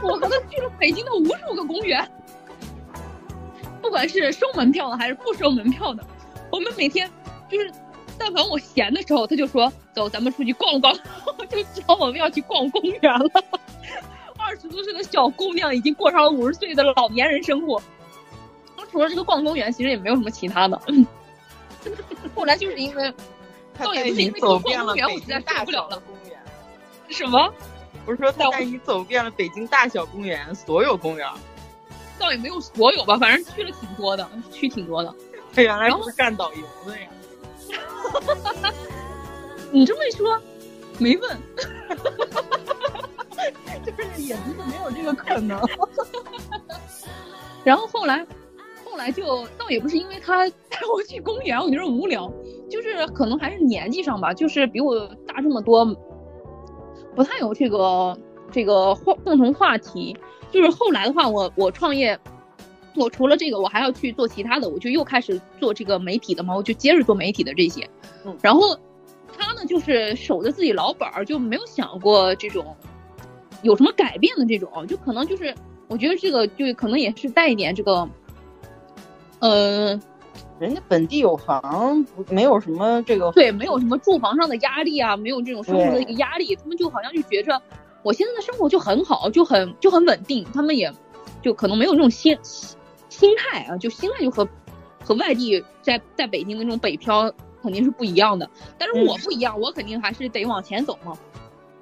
我和他去了北京的无数个公园，不管是收门票的还是不收门票的，我们每天就是，但凡我闲的时候，他就说走，咱们出去逛逛，就知道我们要去逛公园了。二十多岁的小姑娘已经过上了五十岁的老年人生活。除了这个逛公园，其实也没有什么其他的。后来就是因为，倒也不是因为逛公园，我实在受不了了。什么？不是说带你走遍了北京大小公园，所有公园？倒也没有所有吧，反正去了挺多的，去挺多的。他 原来是干导游的呀。你这么一说，没问。就是也不是没有这个可能，然后后来，后来就倒也不是因为他带我去公园，我觉得无聊，就是可能还是年纪上吧，就是比我大这么多，不太有这个这个话共同话题。就是后来的话，我我创业，我除了这个，我还要去做其他的，我就又开始做这个媒体的嘛，我就接着做媒体的这些。嗯，然后他呢，就是守着自己老本儿，就没有想过这种。有什么改变的这种，就可能就是，我觉得这个就可能也是带一点这个，呃，人家本地有房，不没有什么这个，对，没有什么住房上的压力啊，没有这种生活的一个压力，他们就好像就觉着我现在的生活就很好，就很就很稳定，他们也就可能没有这种心心态啊，就心态就和和外地在在北京的那种北漂肯定是不一样的，但是我不一样，我肯定还是得往前走嘛。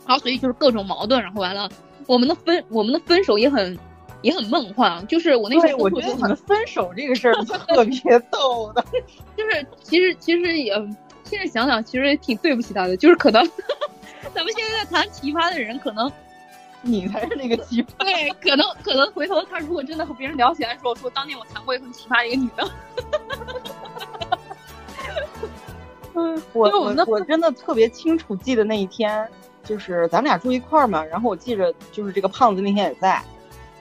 然后，所以就是各种矛盾，然后完了，我们的分，我们的分手也很，也很梦幻。就是我那时候，我觉得你们分手这个事儿特别 逗的，就是其实其实也，现在想想其实也挺对不起他的。就是可能，咱们现在在谈奇葩的人，可能你才是那个奇葩。对，可能可能回头他如果真的和别人聊起来说，说当年我谈过一个很奇葩的一个女的。嗯，我我我真的特别清楚记得那一天。就是咱们俩住一块儿嘛，然后我记着，就是这个胖子那天也在，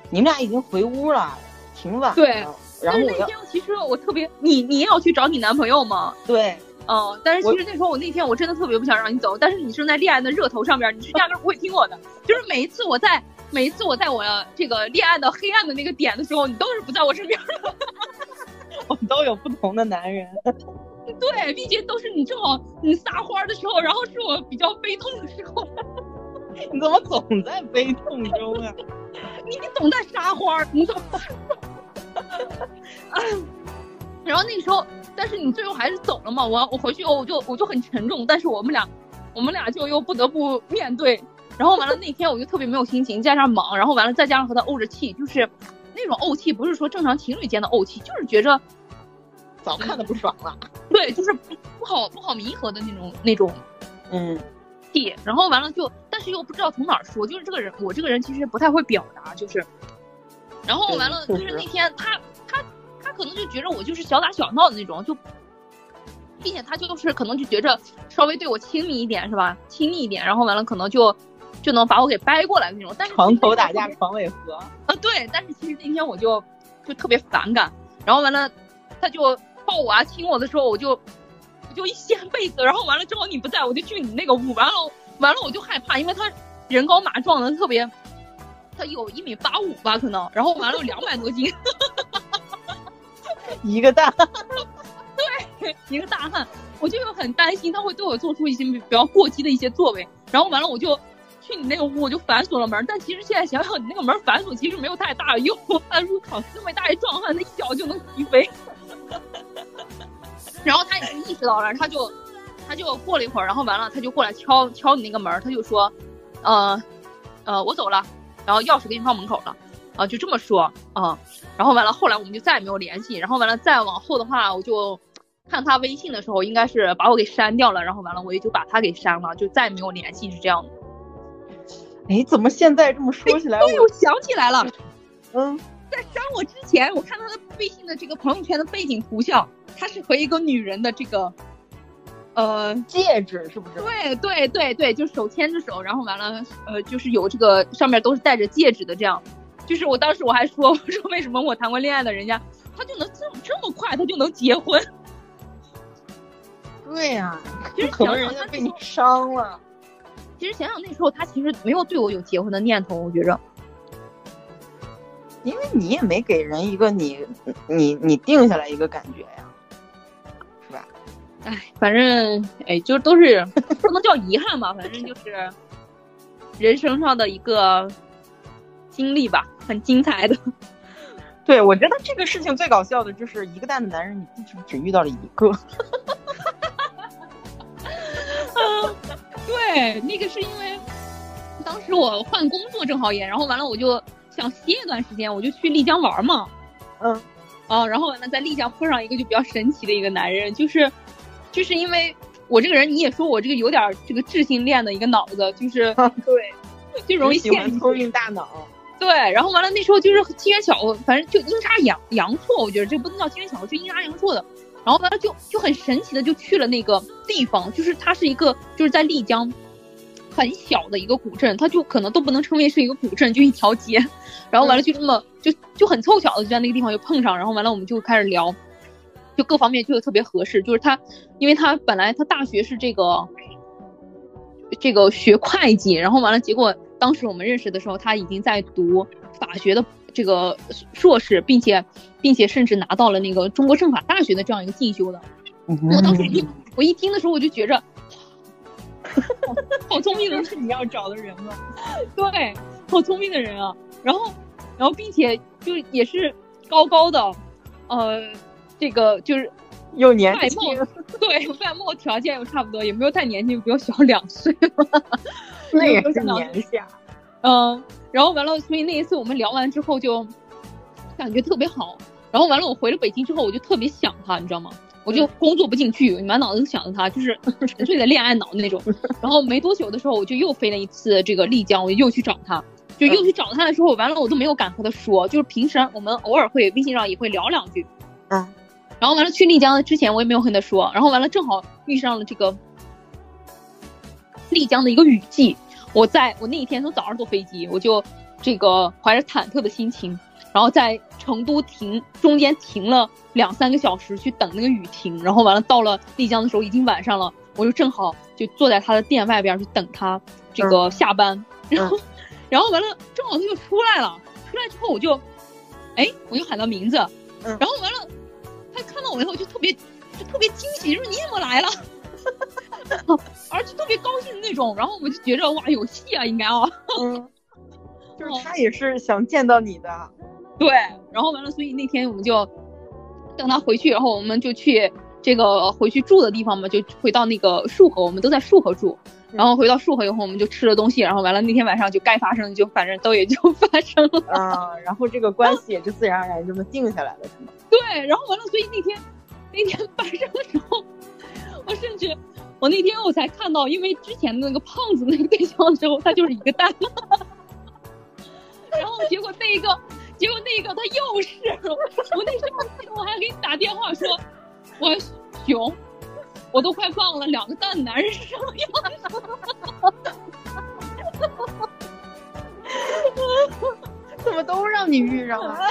你们俩已经回屋了，挺晚。对，然后那天其实我特别，你你也要去找你男朋友吗？对，哦，但是其实那时候我那天我真的特别不想让你走，但是你正在恋爱的热头上边，你是压根不会听我的。就是每一次我在每一次我在我这个恋爱的黑暗的那个点的时候，你都是不在我身边的。我们都有不同的男人。对，毕竟都是你正好你撒欢的时候，然后是我比较悲痛的时候。你怎么总在悲痛中啊？你总在撒欢，你怎么？然后那个时候，但是你最后还是走了嘛？我我回去后我就我就很沉重，但是我们俩我们俩就又不得不面对。然后完了那天我就特别没有心情，加上忙，然后完了再加上和他怄着气，就是那种怄气，不是说正常情侣间的怄气，就是觉着。早看的不爽了，对，就是不好不好弥合的那种那种，嗯，气。然后完了就，但是又不知道从哪儿说，就是这个人，我这个人其实不太会表达，就是，然后完了就是那天他可能就觉着我就是小打小闹的那种，就，并且他就是可能就觉着稍微对我亲密一点是吧，亲密一点，然后完了可能就就能把我给掰过来那种。但是床头打架床尾和。啊，对，但是其实那天我就就特别反感，然后完了他就。抱我啊，亲我的时候，我就我就一掀被子，然后完了之后你不在，我就去你那个屋，完了完了我就害怕，因为他人高马壮的，特别，他有一米八五吧可能，然后完了两百多斤，一个蛋，对，一个大汉，我就很担心他会对我做出一些比较过激的一些作为。然后完了，我就去你那个屋，我就反锁了门。但其实现在想想，你那个门反锁其实没有太大用。他说：“靠，那么大一壮汉，他一脚就能踢飞。”然后他已经意识到了，他就他就过了一会儿，然后完了，他就过来敲敲你那个门，他就说：“呃呃，我走了，然后钥匙给你放门口了。”啊，就这么说啊。然后完了，后来我们就再也没有联系。然后完了，再往后的话，我就看他微信的时候，应该是把我给删掉了。然后完了，我也就把他给删了，就再也没有联系，是这样的。哎，怎么现在这么说起来，我又想起来了。嗯，在删我之前，我看他的微信的这个朋友圈的背景图像，他是和一个女人的这个，呃，戒指是不是？对对对对，就手牵着手，然后完了，呃，就是有这个上面都是戴着戒指的这样。就是我当时我还说，我说为什么我谈过恋爱的人家，他就能这么这么快他就能结婚？对呀，可能人家被你伤了。其实想想那时候他其实没有对我有结婚的念头，我觉着，因为你也没给人一个你你你定下来一个感觉呀，是吧？哎，反正哎，就都是不能叫遗憾吧，反正就是人生上的一个经历吧。很精彩的，对我觉得这个事情最搞笑的就是一个蛋的男人，你是不是只遇到了一个？嗯，对，那个是因为当时我换工作正好也，然后完了我就想歇一段时间，我就去丽江玩嘛。嗯，哦，然后完了在丽江碰上一个就比较神奇的一个男人，就是就是因为我这个人，你也说我这个有点这个智性恋的一个脑子，就是 对，就容易喜欢聪明大脑。对，然后完了那时候就是机缘巧合，反正就阴差阳阳错，我觉得这不能叫机缘巧合，就阴差阳错的。然后完了就就很神奇的就去了那个地方，就是它是一个就是在丽江很小的一个古镇，它就可能都不能称为是一个古镇，就一条街。然后完了就这么就就很凑巧的就在那个地方就碰上，然后完了我们就开始聊，就各方面就特别合适。就是他，因为他本来他大学是这个这个学会计，然后完了结果。当时我们认识的时候，他已经在读法学的这个硕士，并且，并且甚至拿到了那个中国政法大学的这样一个进修的。我当时一我一听的时候，我就觉着，好聪明的是你要找的人吗？对，好聪明的人啊。然后，然后并且就也是高高的，呃，这个就是又年轻，对，外貌条件又差不多，也没有太年轻，比我小两岁。那也是年下，嗯，然后完了，所以那一次我们聊完之后就感觉特别好。然后完了，我回了北京之后，我就特别想他，你知道吗？我就工作不进去，满脑子都想着他，就是 纯粹的恋爱脑那种。然后没多久的时候，我就又飞了一次这个丽江，我就又去找他，就又去找他的时候，完了我都没有敢和他说，就是平时我们偶尔会微信上也会聊两句，嗯。然后完了去丽江之前，我也没有和他说。然后完了，正好遇上了这个丽江的一个雨季。我在我那一天从早上坐飞机，我就这个怀着忐忑的心情，然后在成都停中间停了两三个小时去等那个雨停，然后完了到了丽江的时候已经晚上了，我就正好就坐在他的店外边去等他这个下班，然后 然后完了正好他就出来了，出来之后我就，哎我就喊他名字，然后完了他看到我以后就特别就特别惊喜，说你怎么来了？而且特别高兴的那种，然后我就觉着哇，有戏啊，应该啊，嗯，就是他也是想见到你的，对，然后完了，所以那天我们就等他回去，然后我们就去这个回去住的地方嘛，就回到那个束河，我们都在束河住，然后回到束河以后，我们就吃了东西，然后完了那天晚上就该发生的就反正都也就 发生了啊，然后这个关系也就自然而然这么定下来了，是吗？对，然后完了，所以那天那天发生的时候，我甚至。我那天我才看到，因为之前的那个胖子那个对象的时候，他就是一个蛋，然后结果那个，结果那个他又是，我那时候我还给你打电话说，我熊，我都快忘了两个蛋，男人是什么样子？怎么都让你遇上了？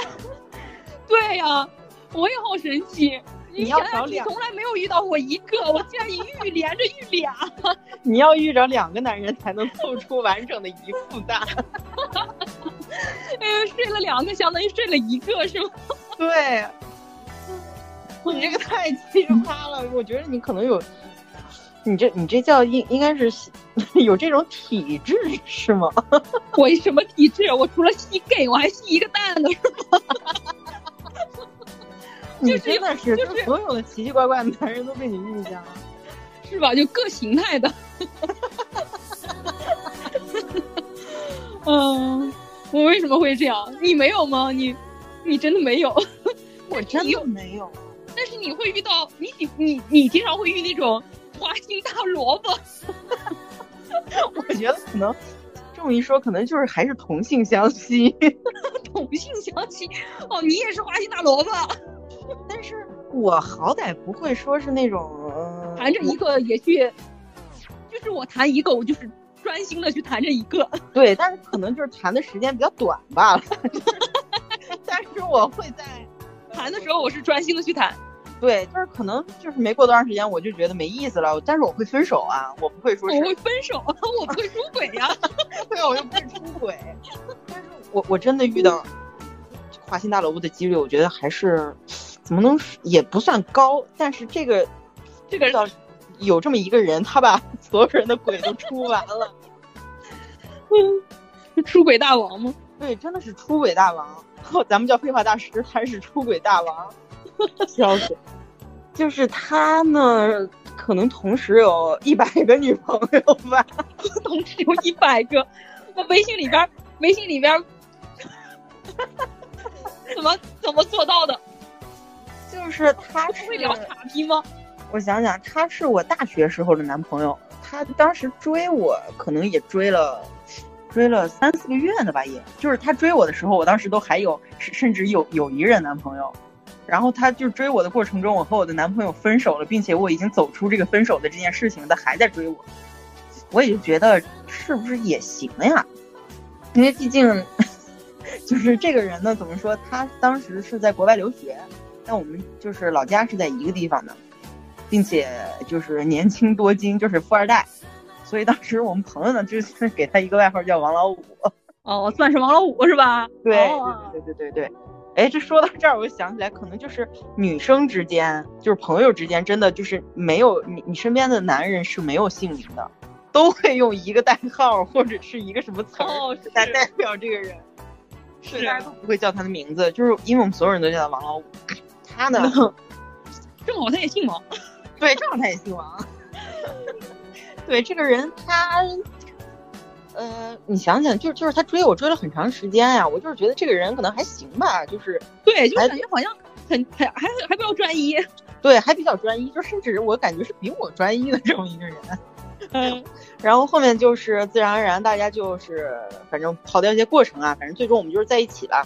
对呀，我也好神奇。你要找两，从来没有遇到过一个，我竟然一遇连着遇俩。你要遇着两个男人才能凑出完整的一副蛋。哎，睡了两个，相当于睡了一个，是吗？对。你这个太奇葩了，我觉得你可能有，你这你这叫应应该是有这种体质是吗？我什么体质？我除了吸 gay，我还吸一个蛋呢，是吗？你真的是，就所有的奇奇怪怪的男人都被你遇见了，是吧？就各形态的。嗯，我为什么会这样？你没有吗？你，你真的没有？我真的没有。但是你会遇到你喜你你经常会遇那种花心大萝卜。我觉得可能这么一说，可能就是还是同性相吸。同性相吸？哦，你也是花心大萝卜。我好歹不会说是那种谈着一个也去，就是我谈一个，我就是专心的去谈这一个。对，但是可能就是谈的时间比较短罢了。但是我会在 谈的时候，我是专心的去谈。对，就是可能就是没过多长时间，我就觉得没意思了。但是我会分手啊，我不会说我会分手，我不会出轨呀。对啊，我又不会出轨。但是我我真的遇到花心大萝卜的几率，我觉得还是。怎么能也不算高，但是这个这个有这么一个人，他把 所有人的鬼都出完了。嗯，出轨大王吗？对，真的是出轨大王。咱们叫废话大师，他是出轨大王。笑死！就是他呢，可能同时有一百个女朋友吧，同时有一百个。那微信里边，微信里边怎么怎么做到的？就是他是会聊傻逼吗？我想想，他是我大学时候的男朋友，他当时追我，可能也追了，追了三四个月呢吧，也就是他追我的时候，我当时都还有，甚至有有一任男朋友，然后他就追我的过程中，我和我的男朋友分手了，并且我已经走出这个分手的这件事情，他还在追我，我也就觉得是不是也行呀？因为毕竟 就是这个人呢，怎么说，他当时是在国外留学。但我们就是老家是在一个地方的，并且就是年轻多金，就是富二代，所以当时我们朋友呢，就是 给他一个外号叫王老五。哦，算是王老五是吧？对，对对对对对。哎，这说到这儿，我就想起来，可能就是女生之间，就是朋友之间，真的就是没有你，你身边的男人是没有姓名的，都会用一个代号或者是一个什么词来代表这个人，是大家都不会叫他的名字，就是因为我们所有人都叫他王老五。他呢？正好他也姓王，对，正好他也姓王。对，这个人他，呃，你想想，就就是他追我追了很长时间呀，我就是觉得这个人可能还行吧，就是对，就感觉好像很还还还比较专一，对，还比较专一，就甚至我感觉是比我专一的这么一个人。嗯，然后后面就是自然而然，大家就是反正跑掉一些过程啊，反正最终我们就是在一起了。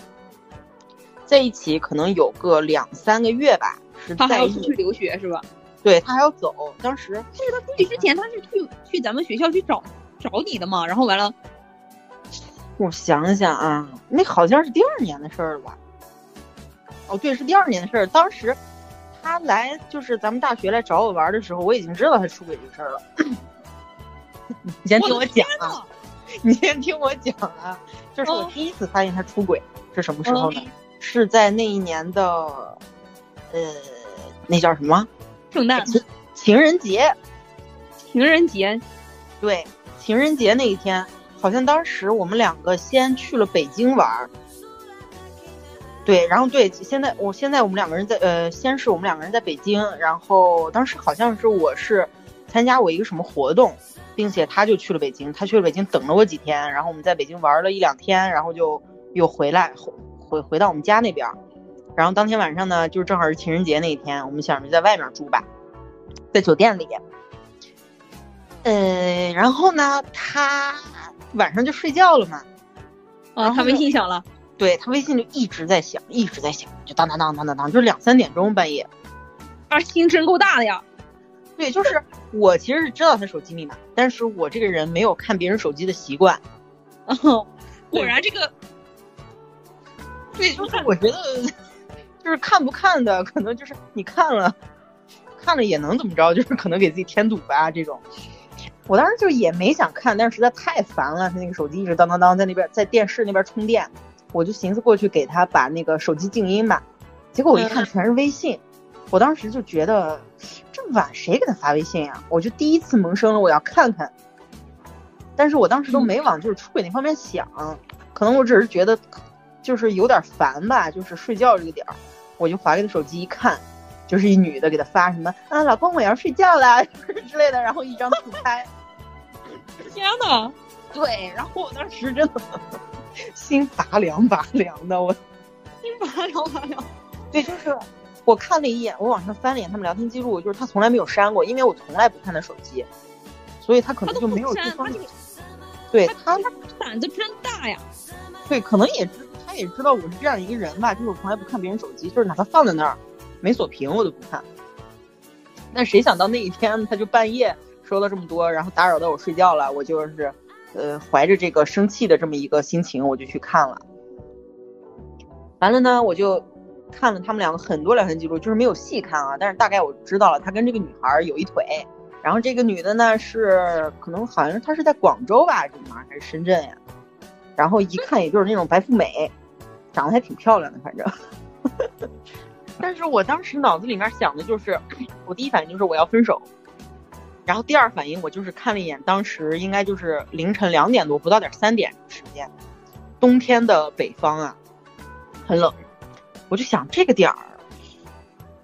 在一起可能有个两三个月吧，是他还要出去留学是吧？对他还要走。当时但是他出去之前他是去去咱们学校去找找你的嘛，然后完了，我想想啊，那好像是第二年的事儿了吧？哦，对，是第二年的事儿。当时他来就是咱们大学来找我玩的时候，我已经知道他出轨这个事儿了。你先听我讲啊，你先听我讲啊，这是我第一次发现他出轨是什么时候呢？是在那一年的，呃，那叫什么？圣诞、情人节、情人节，对，情人节那一天，好像当时我们两个先去了北京玩对，然后对，现在我现在我们两个人在，呃，先是我们两个人在北京，然后当时好像是我是参加我一个什么活动，并且他就去了北京，他去了北京等了我几天，然后我们在北京玩了一两天，然后就又回来。回回到我们家那边，然后当天晚上呢，就是正好是情人节那一天，我们想着在外面住吧，在酒店里。呃，然后呢，他晚上就睡觉了嘛，啊，他微信响了，对他微信就一直在响，一直在响，就当当当当当当，就是两三点钟半夜。啊，心真够大的呀！对，就是我其实是知道他手机密码，但是我这个人没有看别人手机的习惯。哦，果然这个。对，就是我觉得，就是看不看的，可能就是你看了，看了也能怎么着，就是可能给自己添堵吧这种。我当时就也没想看，但是实在太烦了，他那个手机一直当当当在那边，在电视那边充电，我就寻思过去给他把那个手机静音吧。结果我一看全是微信，我当时就觉得这么晚谁给他发微信呀？我就第一次萌生了我要看看，但是我当时都没往就是出轨那方面想，可能我只是觉得就是有点烦吧，就是睡觉这个点儿，我就划开他手机一看，就是一女的给他发什么啊，老公我要睡觉了 之类的，然后一张自拍。天呐，对，然后我当时真的心拔凉拔凉的，我心拔凉拔凉。对，就是我看了一眼，我往上翻了眼他们聊天记录，就是他从来没有删过，因为我从来不看他手机，所以他可能就没有这方面。对他，他胆子真大呀。对，可能也知，他也知道我是这样一个人吧，就是我从来不看别人手机，就是哪怕放在那儿没锁屏我都不看。但谁想到那一天他就半夜。说了这么多，然后打扰到我睡觉了，我就是，呃，怀着这个生气的这么一个心情，我就去看了。完了呢，我就看了他们两个很多聊天记录，就是没有细看啊，但是大概我知道了，他跟这个女孩有一腿。然后这个女的呢是可能好像她是在广州吧，这哪还是深圳呀？然后一看也就是那种白富美，长得还挺漂亮的，反正。但是我当时脑子里面想的就是，我第一反应就是我要分手。然后第二反应，我就是看了一眼，当时应该就是凌晨两点多，不到点三点时间，冬天的北方啊，很冷，我就想这个点儿，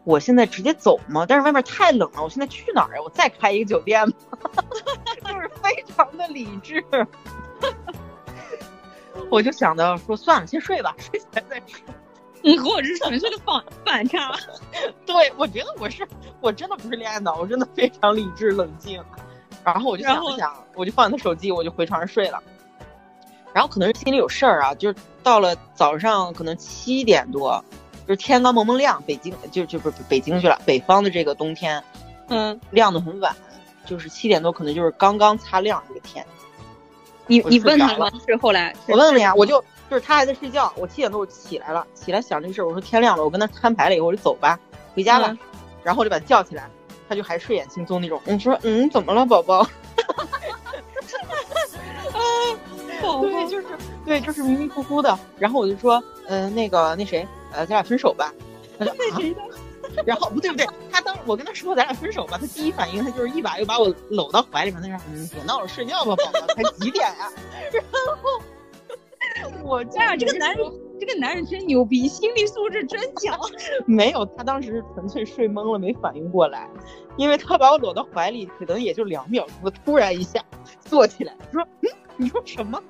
我现在直接走吗？但是外面太冷了，我现在去哪儿呀？我再开一个酒店吗？就是非常的理智，我就想到说算了，先睡吧，睡起来再说。你和我是纯粹的反反差，对我觉得我是我真的不是恋爱脑，我真的非常理智冷静。然后我就想了想，我就放下他手机，我就回床上睡了。然后可能是心里有事儿啊，就是到了早上可能七点多，就是天刚蒙蒙亮，北京就就不是北京去了，北方的这个冬天，嗯，亮的很晚，就是七点多可能就是刚刚擦亮这个天。你你问他吗？是后来我问了呀，我就。就是他还在睡觉，我七点多我起来了，起来想这个事儿，我说天亮了，我跟他摊牌了以后我就走吧，回家吧，然后我就把他叫起来，他就还睡眼惺忪那种，我说嗯怎么了宝宝？对，就是对，就是迷迷糊糊的，然后我就说嗯那个那谁呃咱俩分手吧，他就啊，然后不对不对，他当我跟他说咱俩分手吧，他第一反应他就是一把又把我搂到怀里面，他说嗯别闹了睡觉吧宝宝，才几点呀？然后。我呀，这个男人，这个男人真牛逼，心理素质真强。没有，他当时纯粹睡懵了，没反应过来，因为他把我搂到怀里，可能也就两秒钟，突然一下坐起来，说：“嗯，你说什么？”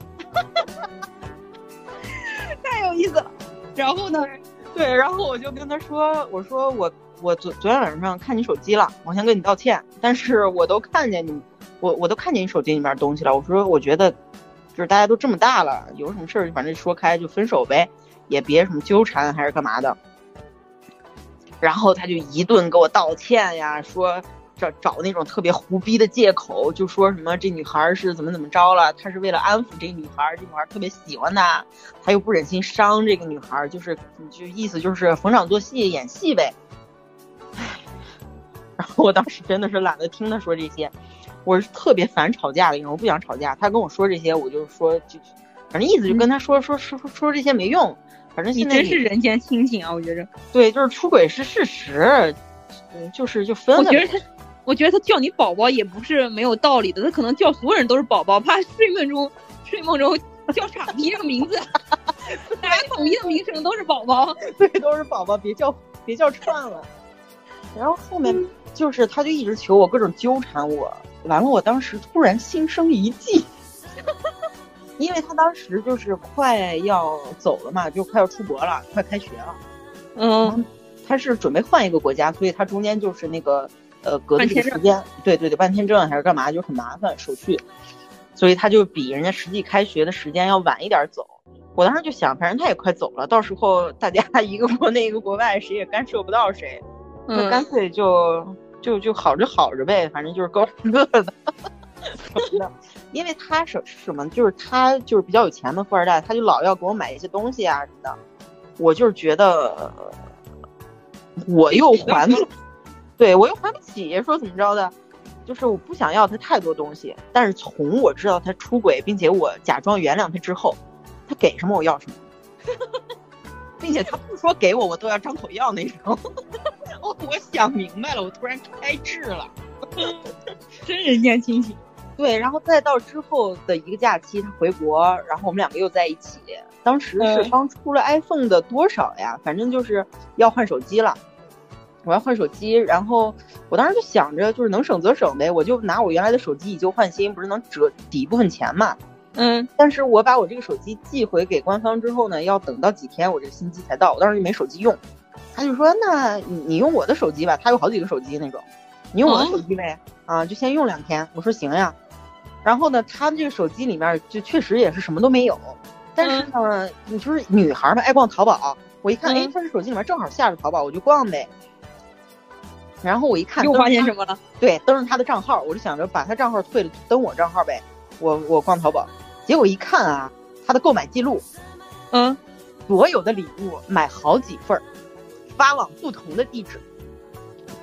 太有意思了。然后呢？对，然后我就跟他说：“我说我我昨昨天晚上看你手机了，我先跟你道歉，但是我都看见你，我我都看见你手机里面东西了。我说我觉得。”就是大家都这么大了，有什么事儿反正说开就分手呗，也别什么纠缠还是干嘛的。然后他就一顿给我道歉呀，说找找那种特别胡逼的借口，就说什么这女孩是怎么怎么着了，他是为了安抚这女孩，这女孩特别喜欢他，他又不忍心伤这个女孩，就是就意思就是逢场作戏演戏呗。唉，然后我当时真的是懒得听他说这些。我是特别烦吵架的人，我不想吵架。他跟我说这些，我就说就，反正意思就跟他说说说说说这些没用。反正你真是人间清醒啊！我觉着，对，就是出轨是事实，嗯，就是就分了。我觉得他，我觉得他叫你宝宝也不是没有道理的。他可能叫所有人都是宝宝，怕睡梦中睡梦中叫傻逼这个名字，大家统一的名称都是宝宝，对，都是宝宝，别叫别叫串了。然后后面就是他就一直求我，各种纠缠我。完了，我当时突然心生一计，因为他当时就是快要走了嘛，就快要出国了，快开学了。嗯，他是准备换一个国家，所以他中间就是那个呃隔的这个时间，对对对，办签证还是干嘛，就很麻烦手续，所以他就比人家实际开学的时间要晚一点走。我当时就想，反正他也快走了，到时候大家 一个国内一个国外，谁也干涉不到谁，那干脆就。就就好着好着呗，反正就是各各的什么的，因为他是什么，就是他就是比较有钱的富二代，他就老要给我买一些东西啊什么的，我就是觉得我又还，对我又还不起，说怎么着的，就是我不想要他太多东西，但是从我知道他出轨，并且我假装原谅他之后，他给什么我要什么，并且他不说给我，我都要张口要那种。后 我想明白了，我突然开智了，真人间清醒。对，然后再到之后的一个假期，他回国，然后我们两个又在一起。当时是刚出了 iPhone 的多少呀？反正就是要换手机了。我要换手机，然后我当时就想着，就是能省则省呗，我就拿我原来的手机以旧换新，不是能折抵一部分钱嘛？嗯。但是我把我这个手机寄回给官方之后呢，要等到几天我这个新机才到，我当时就没手机用。他就说：“那你你用我的手机吧，他有好几个手机那种，你用我的手机呗，啊，就先用两天。”我说：“行呀。”然后呢，他这个手机里面就确实也是什么都没有，但是呢，你就是女孩嘛，爱逛淘宝。我一看，哎，他这手机里面正好下着淘宝，我就逛呗。然后我一看，又发现什么了？对，登上他的账号，我就想着把他账号退了，登我账号呗。我我逛淘宝，结果一看啊，他的购买记录，嗯，所有的礼物买好几份儿，发往不同的地址。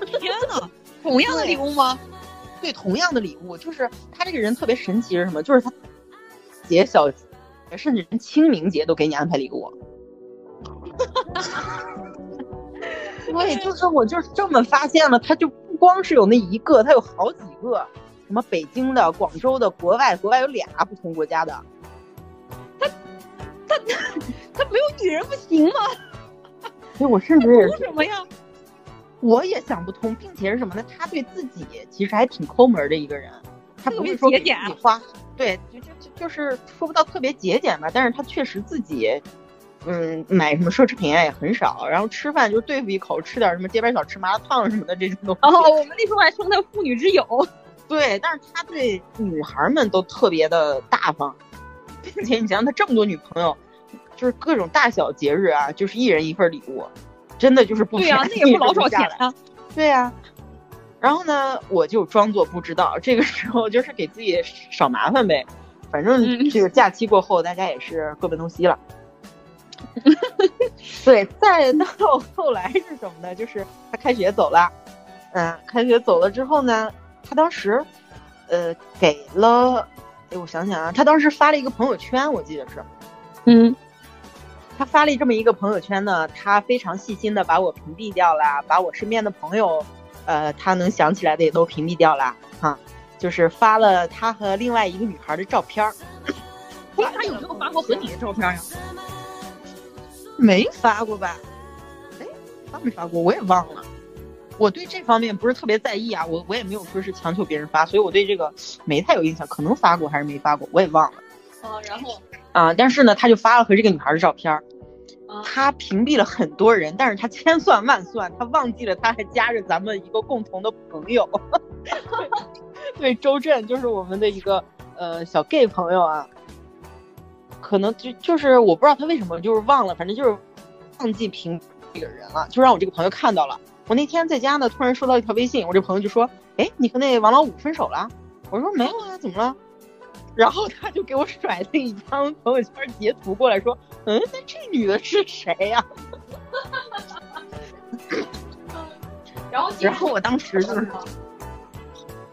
天呐，同样的礼物吗？对，同样的礼物，就是他这个人特别神奇是什么？就是他节小，甚至连清明节都给你安排礼物。对，就是我就是这么发现了，他就不光是有那一个，他有好几个，什么北京的、广州的、国外，国外有俩不同国家的。他他他没有女人不行吗？所以我甚至也图什么呀？我也想不通，并且是什么呢？他对自己其实还挺抠门的一个人，他不是说给自己花，对，就就就就是说不到特别节俭吧，但是他确实自己，嗯，买什么奢侈品也很少，然后吃饭就对付一口，吃点什么街边小吃、麻辣烫什么的这种东西。哦，我们那时候还称他妇女之友。对，但是他对女孩们都特别的大方，并且你想想他这么多女朋友，就是各种大小节日啊，就是一人一份礼物。真的就是不对呀，那也不老少钱啊。对呀，然后呢，我就装作不知道。这个时候就是给自己少麻烦呗。反正这个假期过后，大家也是各奔东西了。对，再到后来是什么呢？就是他开学走了，嗯，开学走了之后呢，他当时，呃，给了，哎，我想想啊，他当时发了一个朋友圈，我记得是，嗯。他发了这么一个朋友圈呢，他非常细心的把我屏蔽掉了，把我身边的朋友，呃，他能想起来的也都屏蔽掉了，哈，就是发了他和另外一个女孩的照片儿。他有没有发过和你的照片呀？没发过吧？哎，发没发过？我也忘了。我对这方面不是特别在意啊，我我也没有说是强求别人发，所以我对这个没太有印象，可能发过还是没发过，我也忘了。啊，然后。啊，但是呢，他就发了和这个女孩的照片他屏蔽了很多人，但是他千算万算，他忘记了他还加着咱们一个共同的朋友，对，周震就是我们的一个呃小 gay 朋友啊，可能就就是我不知道他为什么就是忘了，反正就是忘记屏这个人了，就让我这个朋友看到了。我那天在家呢，突然收到一条微信，我这朋友就说：“哎，你和那王老五分手了？”我说：“没有啊，怎么了？”然后他就给我甩了一张朋友圈截图过来，说：“嗯，那这女的是谁呀？”然后，然后我当时就是，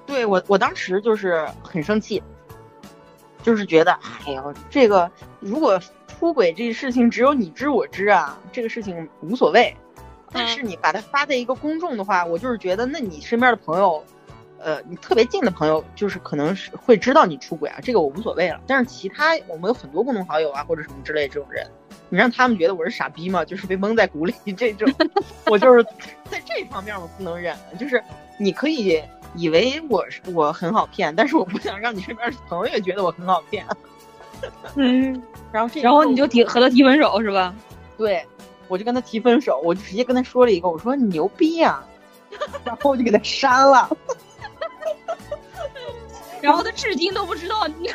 对我，我当时就是很生气，就是觉得，哎呦，这个如果出轨这事情只有你知我知啊，这个事情无所谓。但是你把它发在一个公众的话，我就是觉得，那你身边的朋友。呃，你特别近的朋友，就是可能是会知道你出轨啊，这个我无所谓了。但是其他我们有很多共同好友啊，或者什么之类这种人，你让他们觉得我是傻逼吗？就是被蒙在鼓里 这种，我就是在这方面我不能忍。就是你可以以为我是我很好骗，但是我不想让你身边的朋友也觉得我很好骗。嗯，然后这然后你就提和他提分手是吧？对，我就跟他提分手，我就直接跟他说了一个，我说你牛逼呀，然后我就给他删了。然后他至今都不知道你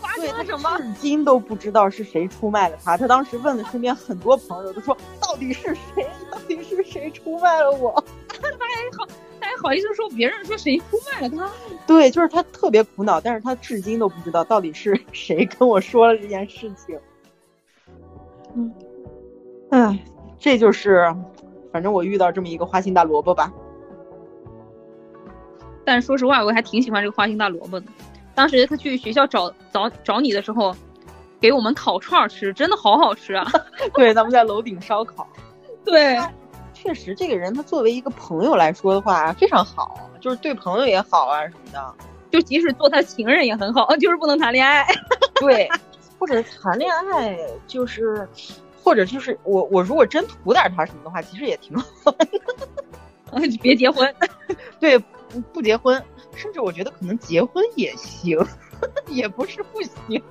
发生了什么，至今都不知道是谁出卖了他。他当时问了身边很多朋友，都说到底是谁？到底是谁出卖了我？他还好，他还好意思说别人说谁出卖了他？对，就是他特别苦恼，但是他至今都不知道到底是谁跟我说了这件事情。嗯，哎，这就是，反正我遇到这么一个花心大萝卜吧。但说实话，我还挺喜欢这个花心大萝卜的。当时他去学校找找找你的时候，给我们烤串吃，真的好好吃啊！对，咱们在楼顶烧烤。对，确实这个人他作为一个朋友来说的话非常好，就是对朋友也好啊什么的。就即使做他情人也很好，就是不能谈恋爱。对，或者谈恋爱就是，或者就是我我如果真图点他什么的话，其实也挺好。啊，别结婚。对，不不结婚，甚至我觉得可能结婚也行，也不是不行。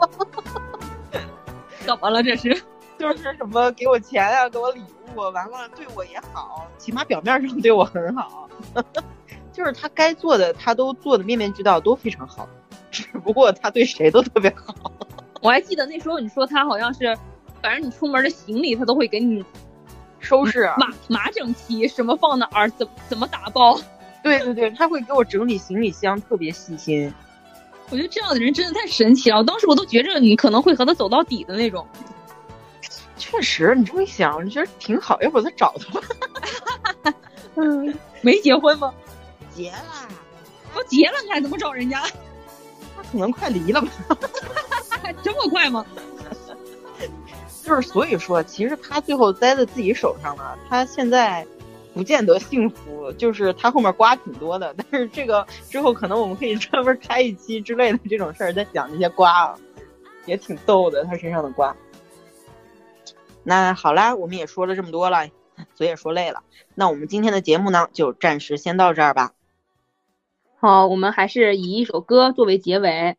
怎么了这是？就是什么给我钱啊，给我礼物，完了对我也好，起码表面上对我很好。就是他该做的，他都做的面面俱到，都非常好。只不过他对谁都特别好。我还记得那时候你说他好像是，反正你出门的行李他都会给你收拾，码码整齐，什么放哪儿，怎怎么打包。对对对，他会给我整理行李箱，特别细心。我觉得这样的人真的太神奇了，我当时我都觉着你可能会和他走到底的那种。确实，你这么一想，我觉得挺好，要不我再找他吧。嗯，没结婚吗？结了，都结了，你还怎么找人家？他可能快离了吧？这么快吗？就是所以说，其实他最后栽在自己手上了。他现在不见得幸福，就是他后面瓜挺多的。但是这个之后可能我们可以 专门开一期之类的这种事儿，再讲这些瓜，也挺逗的。他身上的瓜。那好啦，我们也说了这么多了，嘴也说累了。那我们今天的节目呢，就暂时先到这儿吧。好，我们还是以一首歌作为结尾。